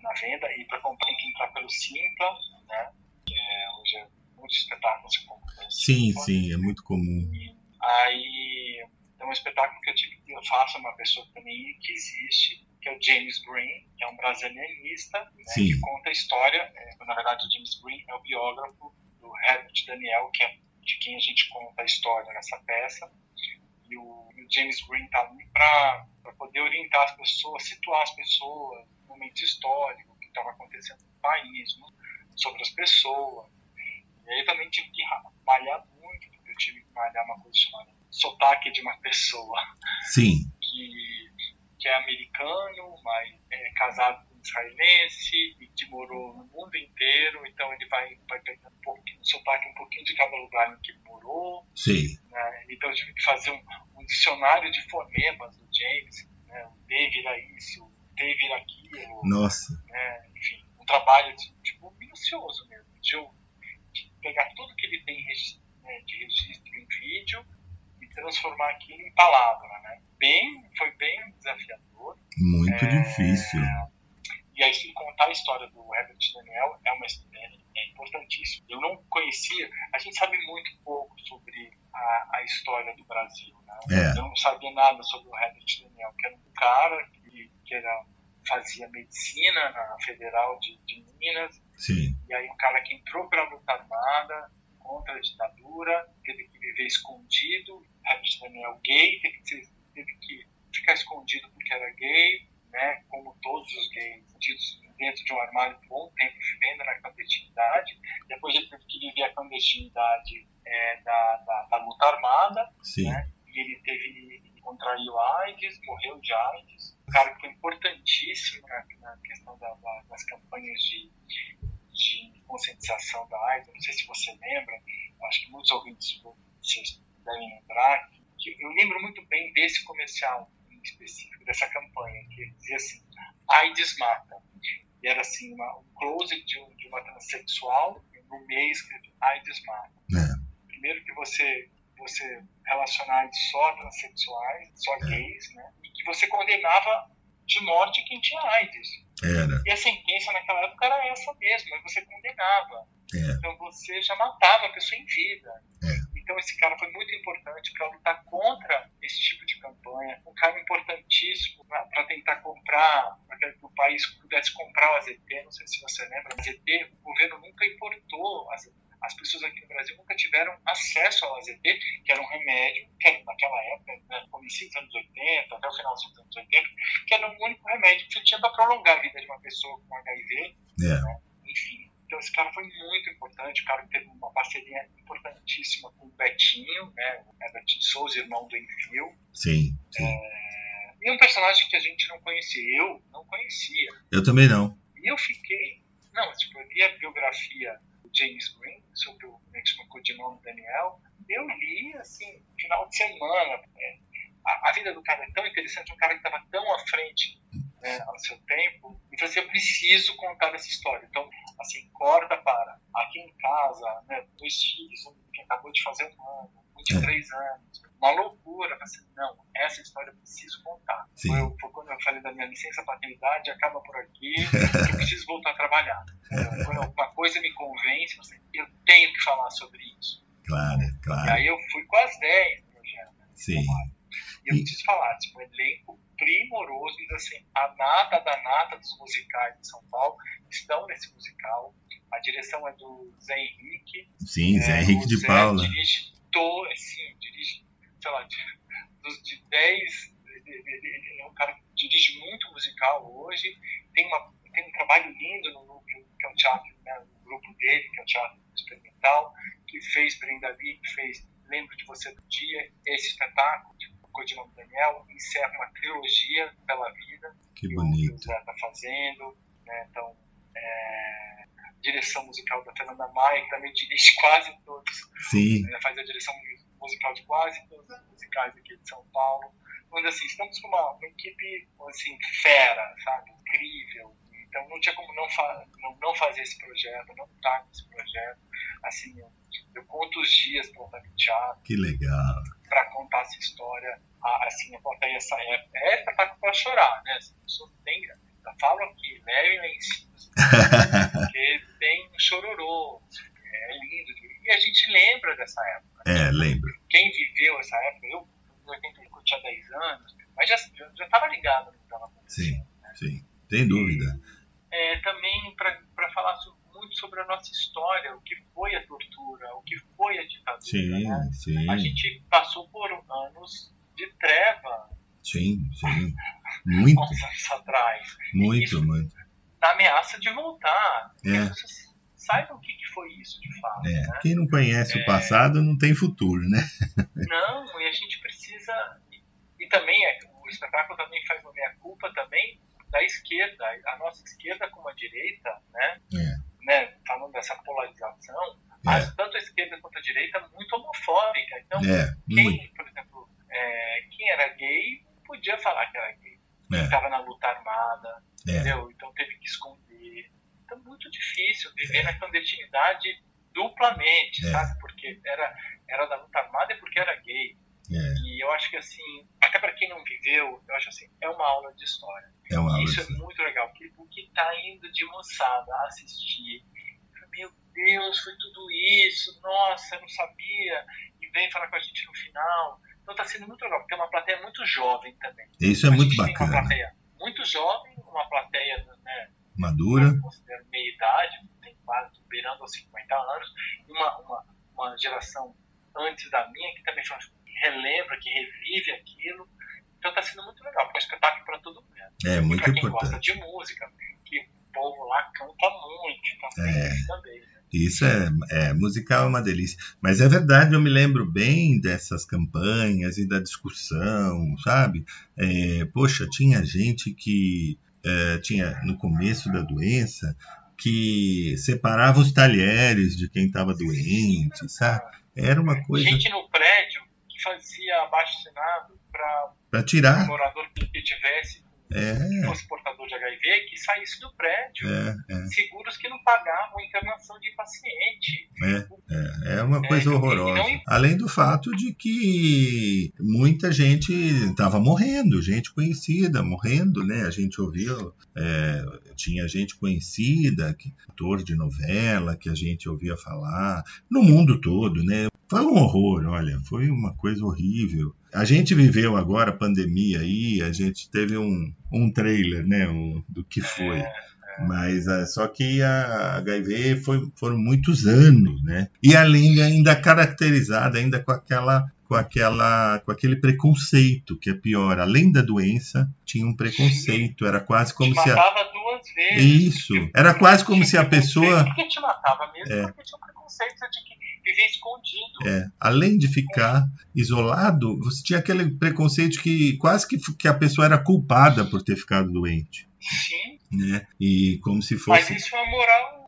Speaker 4: na venda. E para comprar tem que entrar pelo Simpla, né? Que é, hoje é muitos espetáculos que compram
Speaker 2: Sim, sim, é muito comum.
Speaker 4: E aí, é um espetáculo que eu, tive, eu faço uma pessoa também que existe, que é o James Green, que é um brasilianista, né, que conta a história. É, na verdade, o James Green é o biógrafo do Herbert Daniel, que é de quem a gente conta a história nessa peça. E o, e o James Green está ali para poder orientar as pessoas, situar as pessoas no momento histórico, o que estava acontecendo no país, né, sobre as pessoas. E aí eu também tive que malhar muito, porque eu tive que malhar uma coisa chamada sotaque de uma pessoa
Speaker 2: Sim.
Speaker 4: que, que é americano, mas é casado israelense e que morou no mundo inteiro, então ele vai, vai pegando um pouquinho, um sotaque um pouquinho de cada lugar em que morou.
Speaker 2: Sim.
Speaker 4: Né? Então eu tive que fazer um, um dicionário de fonemas do James, né? o D vira isso, o T vira aquilo,
Speaker 2: Nossa.
Speaker 4: né? enfim, um trabalho de, tipo, minucioso mesmo, de de pegar tudo que ele tem né, de registro em vídeo e transformar aquilo em palavra, né? Bem, foi bem desafiador.
Speaker 2: Muito
Speaker 4: É,
Speaker 2: difícil.
Speaker 4: E aí, se contar a história do Herbert Daniel é, uma, é, é importantíssimo. Eu não conhecia, a gente sabe muito pouco sobre a, a história do Brasil, né?
Speaker 2: É.
Speaker 4: Eu não sabia nada sobre o Herbert Daniel, que era um cara que, que era, fazia medicina na Federal de, de Minas,
Speaker 2: Sim.
Speaker 4: e aí um cara que entrou para a luta armada contra a ditadura, teve que viver escondido, Herbert Daniel gay, teve que, teve que ficar escondido porque era gay, né, como todos os gays, escondidos dentro de um armário por um tempo, vivendo na clandestinidade. Depois ele teve que viver a clandestinidade é, da, da, da luta armada,
Speaker 2: Sim.
Speaker 4: né? E ele teve, contraiu AIDS, morreu de AIDS. Um cara que foi importantíssimo na, na questão da- da- das campanhas de, de conscientização da AIDS. Eu não sei se você lembra, acho que muitos ouvintes vocês devem lembrar, que eu lembro muito bem desse comercial específico, dessa campanha, que dizia assim, AIDS mata. E era assim, uma, um close de, um- de uma transexual, no meio escrito AIDS mata
Speaker 2: É.
Speaker 4: primeiro que você você relacionar AIDS só transexuais, só gays, né? E que você condenava de morte quem tinha AIDS.
Speaker 2: Era.
Speaker 4: E a sentença naquela época era essa mesmo, você condenava.
Speaker 2: É.
Speaker 4: Então você já matava a pessoa em vida.
Speaker 2: É.
Speaker 4: Então esse cara foi muito importante para lutar contra esse tipo campanha. Um cara importantíssimo para tentar comprar, para que o país pudesse comprar o AZT. Não sei se você lembra, o AZT, o governo nunca importou AZT. As pessoas aqui no Brasil nunca tiveram acesso ao AZT, que era um remédio, que era, naquela época, né, dos anos 80, até o final dos anos 80, que era o único remédio que você tinha para prolongar a vida de uma pessoa com HIV
Speaker 2: É.
Speaker 4: enfim. Então esse cara foi muito importante, o cara teve uma parceria importantíssima com o Betinho, né, o de Souza, irmão do Enfio,
Speaker 2: Sim. Sim.
Speaker 4: e um personagem que a gente não conhecia, eu não conhecia.
Speaker 2: Eu também não.
Speaker 4: E eu fiquei, não, tipo, eu li a biografia do James Green, sobre o chama codinome Daniel, eu li, assim, final de semana. né, a, a vida do cara é tão interessante, um cara que estava tão à frente né, ao seu tempo, e você eu preciso contar essa história. Então, assim, corta para aqui em casa, né, dois filhos, um que acabou de fazer um ano, 23 anos, uma loucura. Mas, assim, não, essa história eu preciso contar.
Speaker 2: Sim.
Speaker 4: Eu- quando eu falei da minha licença paternidade, acaba por aqui, eu preciso voltar a trabalhar. É, Quando uma coisa me convence, eu tenho que falar sobre isso.
Speaker 2: Claro,
Speaker 4: E
Speaker 2: claro.
Speaker 4: aí eu fui com as 10 no projeto. né,
Speaker 2: Sim.
Speaker 4: E eu preciso falar, tipo, um elenco primoroso, então, assim, a nata da nata dos musicais de São Paulo estão nesse musical. A direção é do Zé Henrique.
Speaker 2: Sim, Zé
Speaker 4: É,
Speaker 2: Henrique de
Speaker 4: Zé
Speaker 2: Paula.
Speaker 4: dirige, to, assim, dirige, sei lá, de, dos de 10, ele, é um cara que dirige muito musical hoje, tem, uma, tem um trabalho lindo no que é o teatro, né, no grupo dele, que é o Teatro Experimental, que fez Brenda Lee, que fez Lembro de Você do Dia, esse espetáculo, codinome Daniel, encerra uma trilogia pela vida
Speaker 2: que,
Speaker 4: que
Speaker 2: bonito.
Speaker 4: o Zé está fazendo. Né? Então, é, direção musical da Fernanda Maia, que também dirige quase todos,
Speaker 2: Sim.
Speaker 4: né? faz a direção musical de quase todos os musicais aqui de São Paulo. Quando assim, estamos com uma, uma equipe assim, fera, sabe? Incrível. Então não tinha como não, fa não, não fazer esse projeto, não estar nesse projeto. Assim, eu, eu conto os dias para o teatro.
Speaker 2: Que legal.
Speaker 4: Para contar essa história. Assim, a plateia sai. É, é espetáculo para chorar, né? As pessoas têm. Eu falo aqui, levem lá em cima. Porque tem um chororô. É lindo. E a gente lembra dessa época.
Speaker 2: É, lembro.
Speaker 4: Quem viveu essa época, eu, em 85, eu tinha 10 anos, mas já estava ligado no que estava acontecendo.
Speaker 2: Sim, né? sim, sem dúvida.
Speaker 4: É, também para falar muito sobre a nossa história, o que foi a tortura, o que foi a ditadura.
Speaker 2: Sim,
Speaker 4: né?
Speaker 2: sim.
Speaker 4: A gente passou por anos de treva.
Speaker 2: Sim, sim. Muito.
Speaker 4: anos atrás.
Speaker 2: Muito,
Speaker 4: isso,
Speaker 2: muito.
Speaker 4: Na ameaça de voltar.
Speaker 2: É.
Speaker 4: Saibam o que, que foi isso de fato.
Speaker 2: É.
Speaker 4: Né?
Speaker 2: Quem não conhece
Speaker 4: É.
Speaker 2: o passado não tem futuro, né?
Speaker 4: Não, e a gente precisa. E, e também é, o espetáculo também faz uma meia-culpa também da esquerda, a nossa esquerda como a direita, né?
Speaker 2: É.
Speaker 4: né? Falando dessa polarização,
Speaker 2: É.
Speaker 4: as- tanto a esquerda quanto a direita muito homofóbica. Então,
Speaker 2: É,
Speaker 4: quem,
Speaker 2: muito.
Speaker 4: por exemplo, é, quem era gay podia falar que era gay.
Speaker 2: É.
Speaker 4: Estava na luta armada,
Speaker 2: É.
Speaker 4: entendeu? Então teve que esconder. Então, muito difícil viver na clandestinidade duplamente,
Speaker 2: É.
Speaker 4: sabe? Porque era, era da luta armada e porque era gay.
Speaker 2: É,
Speaker 4: E eu acho que, assim, até para quem não viveu, eu acho assim, é uma aula de história.
Speaker 2: é uma aula
Speaker 4: isso é muito legal, porque o que tá indo de moçada a assistir, meu Deus, foi tudo isso, nossa, eu não sabia, e vem falar com a gente no final. Então tá sendo muito legal, porque é uma plateia muito jovem também.
Speaker 2: Isso é
Speaker 4: a
Speaker 2: muito
Speaker 4: tem uma
Speaker 2: bacana.
Speaker 4: plateia muito jovem, uma plateia, né,
Speaker 2: Madura.
Speaker 4: eu considero meia idade, tem quase beirando aos 50 anos, e uma, uma, uma geração antes da minha que também que relembra, que revive aquilo. Então está sendo muito legal, porque é um espetáculo para todo mundo.
Speaker 2: É muito
Speaker 4: para quem gosta de música, que o povo lá canta muito, então
Speaker 2: É.
Speaker 4: isso também. Né?
Speaker 2: Isso é, é, musical é uma delícia. Mas é verdade, eu me lembro bem dessas campanhas e da discussão, sabe? É, poxa, tinha gente que é, tinha no começo da doença que separava os talheres de quem estava doente, sabe? Era uma coisa
Speaker 4: Gente no prédio fazia abaixo assinado para
Speaker 2: para tirar.
Speaker 4: morador que tivesse, que
Speaker 2: É,
Speaker 4: fosse portador de HIV, que saísse do prédio.
Speaker 2: é, é,
Speaker 4: Seguros que não pagavam internação de paciente.
Speaker 2: é, é uma coisa
Speaker 4: É, e
Speaker 2: horrorosa.
Speaker 4: não-
Speaker 2: Além do fato de que muita gente estava morrendo, gente conhecida morrendo, né? A gente ouviu, é, tinha gente conhecida, que, ator de novela, que a gente ouvia falar, no mundo todo, né? Foi um horror, olha, foi uma coisa horrível. A gente viveu agora a pandemia aí, a gente teve um, um trailer, né, um- do que foi. Mas ah, só que a HIV foi, foram muitos anos, né? E além ainda caracterizada ainda com aquela com aquela com aquele preconceito que é pior, além da doença, tinha um preconceito, era quase como se a,
Speaker 4: matava duas vezes.
Speaker 2: isso, era quase como se a pessoa
Speaker 4: Por que te matava mesmo?
Speaker 2: É.
Speaker 4: Porque tinha um preconceito de que viver escondido.
Speaker 2: É, além de ficar isolado, você tinha aquele preconceito que quase que, que a pessoa era culpada por ter ficado doente,
Speaker 4: Sim,
Speaker 2: né? E como se
Speaker 4: mas
Speaker 2: fosse.
Speaker 4: isso é a moral,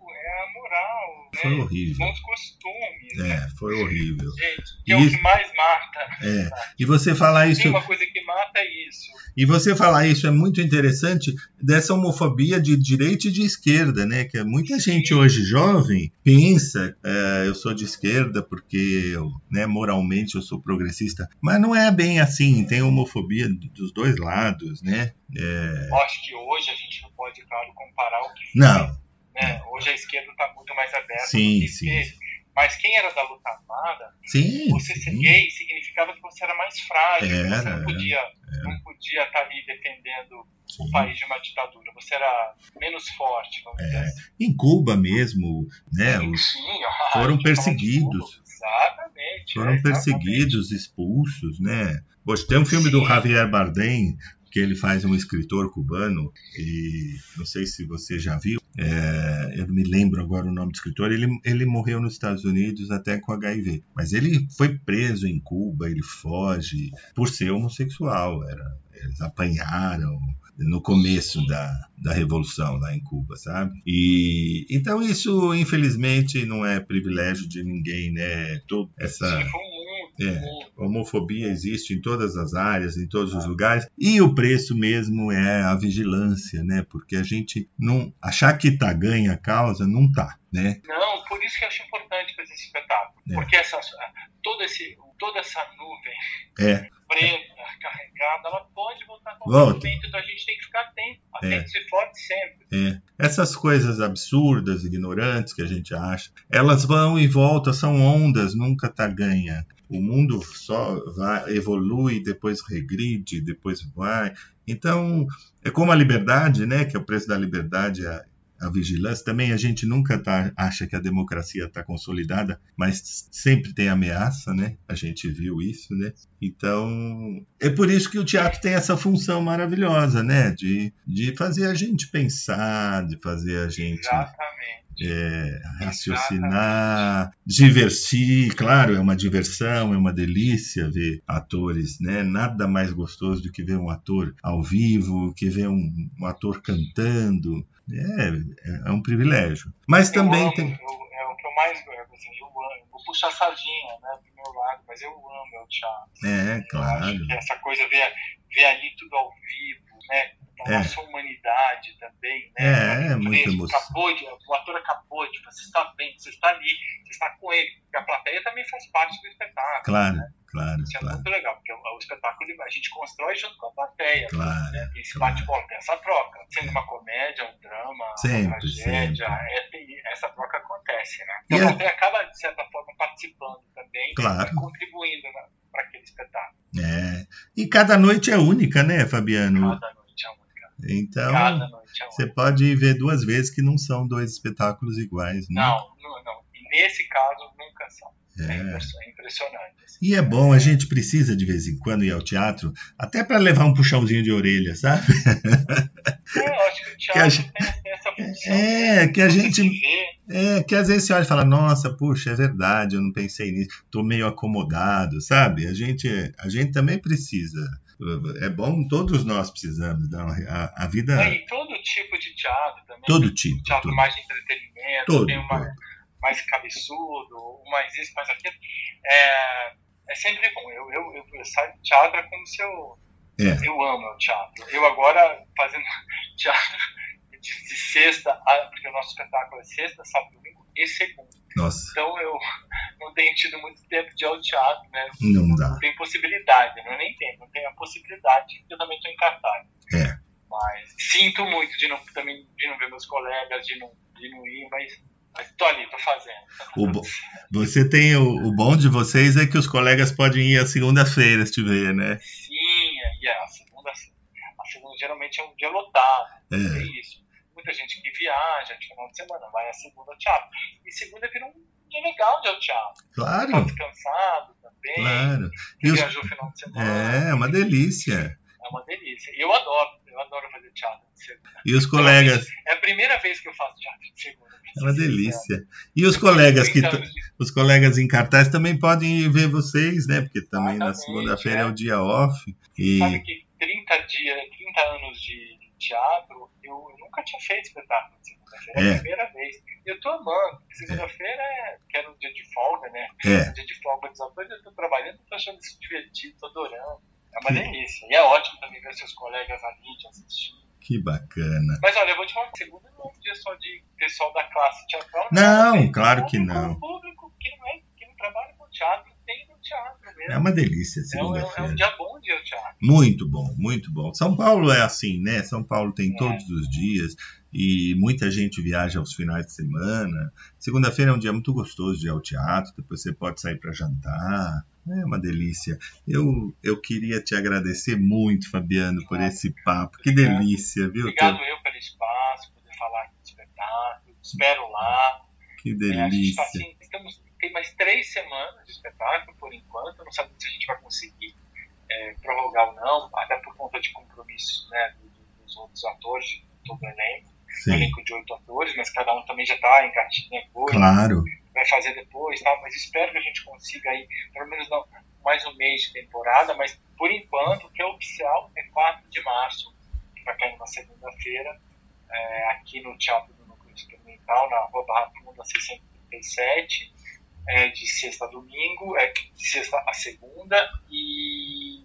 Speaker 4: moral, né?
Speaker 2: Foi horrível.
Speaker 4: São os costumes, né?
Speaker 2: É, foi horrível.
Speaker 4: Gente, que é o que mais mata.
Speaker 2: É. E você falar isso,
Speaker 4: Tem uma coisa que mata é isso.
Speaker 2: e você falar isso é muito interessante dessa homofobia de direita e de esquerda, né? Que muita gente hoje jovem pensa, é, eu sou de esquerda porque eu, né, moralmente eu sou progressista, mas não é bem assim. Tem homofobia dos dois lados, né? É,
Speaker 4: Eu acho que hoje a gente não pode, claro, comparar o que foi.
Speaker 2: não,
Speaker 4: Né? Hoje a esquerda está muito mais aberta
Speaker 2: Sim,
Speaker 4: do que
Speaker 2: sim.
Speaker 4: esquerda. Mas quem era da luta armada,
Speaker 2: sim,
Speaker 4: você ser gay significava que você era mais frágil. que você
Speaker 2: Era,
Speaker 4: não podia, não podia estar ali defendendo
Speaker 2: sim.
Speaker 4: o país de uma ditadura. Você era menos forte, vamos dizer
Speaker 2: É,
Speaker 4: assim.
Speaker 2: Em Cuba mesmo, né? Os,
Speaker 4: Sim, ah,
Speaker 2: foram perseguidos.
Speaker 4: Exatamente.
Speaker 2: foram
Speaker 4: é, exatamente.
Speaker 2: perseguidos, expulsos, né? Poxa, tem um filme do
Speaker 4: Sim.
Speaker 2: Javier Bardem que ele faz um escritor cubano, e não sei se você já viu, é, eu me lembro agora o nome do escritor, ele, ele morreu nos Estados Unidos até com HIV, mas ele foi preso em Cuba, ele foge por ser homossexual, era, eles apanharam no começo da, da revolução lá em Cuba, sabe? E então isso infelizmente não é privilégio de ninguém, né? Toda essa é, homofobia existe em todas as áreas, em todos os lugares, e o preço mesmo é a vigilância, né? Porque a gente não achar que tá ganha a causa, não tá, né?
Speaker 4: Não, por isso que eu acho importante fazer esse espetáculo, é. porque essa todo esse toda essa nuvem
Speaker 2: é.
Speaker 4: preta carregada, ela pode voltar qualquer momento, então a gente tem que ficar atento, atento é. e forte sempre.
Speaker 2: É. Essas coisas absurdas, ignorantes que a gente acha, elas vão e voltam, são ondas, nunca tá ganha o mundo só vai, evolui, depois regride, depois vai. Então, é como a liberdade, né, que é o preço da liberdade, a, a vigilância. Também a gente nunca tá, acha que a democracia está consolidada, mas sempre tem ameaça, né? A gente viu isso, né? Então, é por isso que o teatro tem essa função maravilhosa, né? De, de fazer a gente pensar, de fazer a gente. É, raciocinar, divertir, claro, é uma diversão, é uma delícia ver atores, né? Nada mais gostoso do que ver um ator ao vivo, que ver um, um ator cantando, é, é um privilégio. Mas eu também
Speaker 4: amo,
Speaker 2: tem.
Speaker 4: Eu, é o que eu mais gosto, assim, eu amo. Vou puxar a sardinha, né, do meu lado, mas eu amo o teatro.
Speaker 2: É, claro.
Speaker 4: essa coisa, ver, ver ali tudo ao vivo, né? Da é. nossa humanidade também,
Speaker 2: né? É, é muito
Speaker 4: emoção. Acabou de, o ator acabou de, você está bem, você está ali, você está com ele. Porque a plateia também faz parte do espetáculo.
Speaker 2: Claro.
Speaker 4: Né?
Speaker 2: claro.
Speaker 4: Isso
Speaker 2: claro.
Speaker 4: é muito legal, porque o, espetáculo a gente constrói junto com a plateia.
Speaker 2: Claro.
Speaker 4: Né? Esse claro. bate-bola tem essa troca. Sendo uma comédia, um drama,
Speaker 2: sempre,
Speaker 4: uma tragédia,
Speaker 2: sempre.
Speaker 4: É, essa troca acontece, né? E a plateia acaba, de certa forma, participando também,
Speaker 2: claro.
Speaker 4: contribuindo né, para aquele espetáculo.
Speaker 2: É. E cada noite é única, né, Fabiano?
Speaker 4: Cada noite é única.
Speaker 2: Então,
Speaker 4: é
Speaker 2: você pode ver duas vezes que não são dois espetáculos iguais, né?
Speaker 4: Não, não, não. E nesse caso, nunca são. É, é impressionante. Assim.
Speaker 2: E é bom, a gente precisa de vez em quando ir ao teatro, até para levar um puxãozinho de orelha, sabe?
Speaker 4: É, eu acho que o teatro que gente, tem essa função.
Speaker 2: É, que a gente. É, que às vezes você olha e fala, nossa, puxa, é verdade, eu não pensei nisso, tô meio acomodado, sabe? A gente, a gente também precisa. É bom, todos nós precisamos. Não? A, a vida.
Speaker 4: É, e todo tipo de teatro também.
Speaker 2: Todo tipo.
Speaker 4: Teatro
Speaker 2: todo.
Speaker 4: mais de entretenimento,
Speaker 2: todo,
Speaker 4: tem uma.
Speaker 2: Todo
Speaker 4: mais cabeçudo, mais isso, mais aquilo. É, é sempre bom. Eu, eu, eu, eu saio do teatro como se eu.
Speaker 2: É.
Speaker 4: Eu amo o teatro. Eu agora fazendo teatro de, de, sexta, porque o nosso espetáculo é sexta, sábado, domingo e segunda.
Speaker 2: Nossa.
Speaker 4: Então eu não tenho tido muito tempo de ir ao teatro, né?
Speaker 2: Não dá.
Speaker 4: Não tem possibilidade, não é nem tempo, não tenho a possibilidade, porque eu também estou em cartaz.
Speaker 2: É.
Speaker 4: Mas sinto muito de não, também, de não ver meus colegas, de não, de não ir, mas tô ali, tô fazendo.
Speaker 2: O bo... Você tem o, o bom de vocês é que os colegas podem ir às segunda-feiras te ver, né?
Speaker 4: Sim, e é, a segunda, a segunda geralmente é um dia lotado. É. é isso. Muita gente que viaja de final de semana, vai a segunda ao teatro. E segunda vira um dia legal de ao teatro.
Speaker 2: Claro.
Speaker 4: Tá descansado também.
Speaker 2: Claro.
Speaker 4: E viajou os... final de semana.
Speaker 2: É, é uma delícia.
Speaker 4: É uma delícia. Eu adoro, eu adoro fazer teatro de segunda.
Speaker 2: E os colegas.
Speaker 4: É a primeira vez que eu faço teatro de segunda.
Speaker 2: É uma delícia. E os colegas que os colegas em cartaz também podem ver vocês, né? Porque também na segunda-feira é. é. o dia off. E...
Speaker 4: Sabe que 30 dias, 30 anos de teatro, eu nunca tinha feito espetáculo de segunda-feira. É. a primeira vez. E eu tô amando. Segunda-feira é, que era um dia de folga, né?
Speaker 2: É.
Speaker 4: Um dia de folga dos atores, eu tô trabalhando, tô achando isso divertido, tô adorando. É uma delícia. E é ótimo também ver seus colegas ali te assistindo.
Speaker 2: Que bacana.
Speaker 4: Mas olha, eu vou te falar, segunda não é um dia só de pessoal da classe teatral.
Speaker 2: Não, não claro que não.
Speaker 4: público que não, é, que não trabalha com teatro tem no teatro mesmo.
Speaker 2: É uma delícia
Speaker 4: segunda-feira. É, um, é um dia bom de teatro.
Speaker 2: Muito bom, muito bom. São Paulo é assim, né? São Paulo tem é. todos os dias e muita gente viaja aos finais de semana. Segunda-feira é um dia muito gostoso de ir ao teatro, depois você pode sair para jantar. É uma delícia. Eu, eu queria te agradecer muito, Fabiano, por esse papo. Que
Speaker 4: Obrigado.
Speaker 2: delícia, viu?
Speaker 4: Obrigado eu pelo espaço, poder falar aqui do espetáculo. Espero lá.
Speaker 2: Que delícia.
Speaker 4: É, assim, estamos, tem mais três semanas de espetáculo, por enquanto. Não sabemos se a gente vai conseguir é, prorrogar ou não, até por conta de compromisso nomes né, dos outros atores de todo o elenco. Um elenco de oito atores, mas cada um também já está em cartinha
Speaker 2: coisa. Claro.
Speaker 4: Vai fazer depois, tá? mas espero que a gente consiga aí, pelo menos não, mais um mês de temporada, mas por enquanto, o que é oficial é 4 de março, que vai cair numa segunda-feira, é, aqui no Teatro do Núcleo Experimental, na Rua Barra Funda 637 é, de sexta a domingo, é de sexta a segunda e,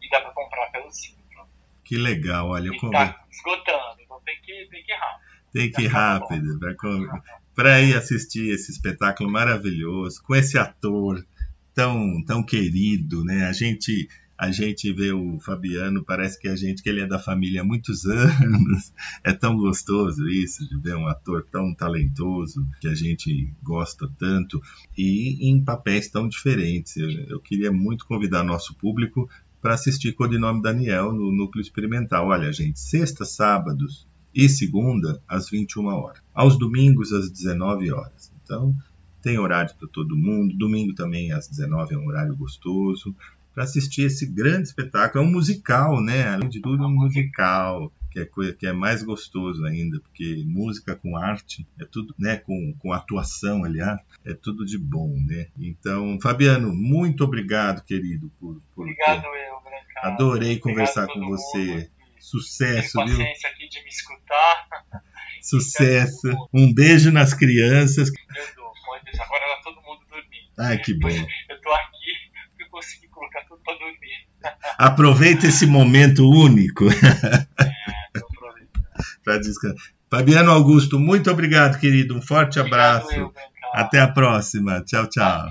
Speaker 4: e dá para comprar pelo Simpla.
Speaker 2: Que legal, olha.
Speaker 4: eu tá esgotando, então tem que, tem que ir rápido.
Speaker 2: Tem que ir rápido para ir assistir esse espetáculo maravilhoso, com esse ator tão, tão querido, né? A gente a gente vê o Fabiano, parece que a gente que ele é da família há muitos anos. É tão gostoso isso de ver um ator tão talentoso que a gente gosta tanto e em papéis tão diferentes. Eu, queria muito convidar nosso público para assistir Codinome Daniel no Núcleo Experimental. Olha, gente, sexta, sábados e segunda às 21 horas. Aos domingos às 19 horas. Então, tem horário para todo mundo. Domingo também às 19 é um horário gostoso para assistir esse grande espetáculo. É um musical, né? Além de tudo, é um musical. Que é, que é mais gostoso ainda, porque música com arte é tudo, né? Com, com atuação, aliás, é tudo de bom, né? Então, Fabiano, muito obrigado, querido, por. por
Speaker 4: obrigado, ter... eu, Branca.
Speaker 2: Adorei obrigado conversar com você. Sucesso,
Speaker 4: viu? paciência aqui de me escutar.
Speaker 2: Sucesso. Um beijo nas crianças.
Speaker 4: Eu dou, pode deixar. Agora tá todo mundo dormindo.
Speaker 2: Ai, que bom.
Speaker 4: Eu tô aqui consegui colocar tudo para dormir.
Speaker 2: Aproveita esse momento único.
Speaker 4: É,
Speaker 2: para descansar. Fabiano Augusto, muito obrigado, querido. Um forte abraço. Até a próxima. Tchau.
Speaker 4: Tchau.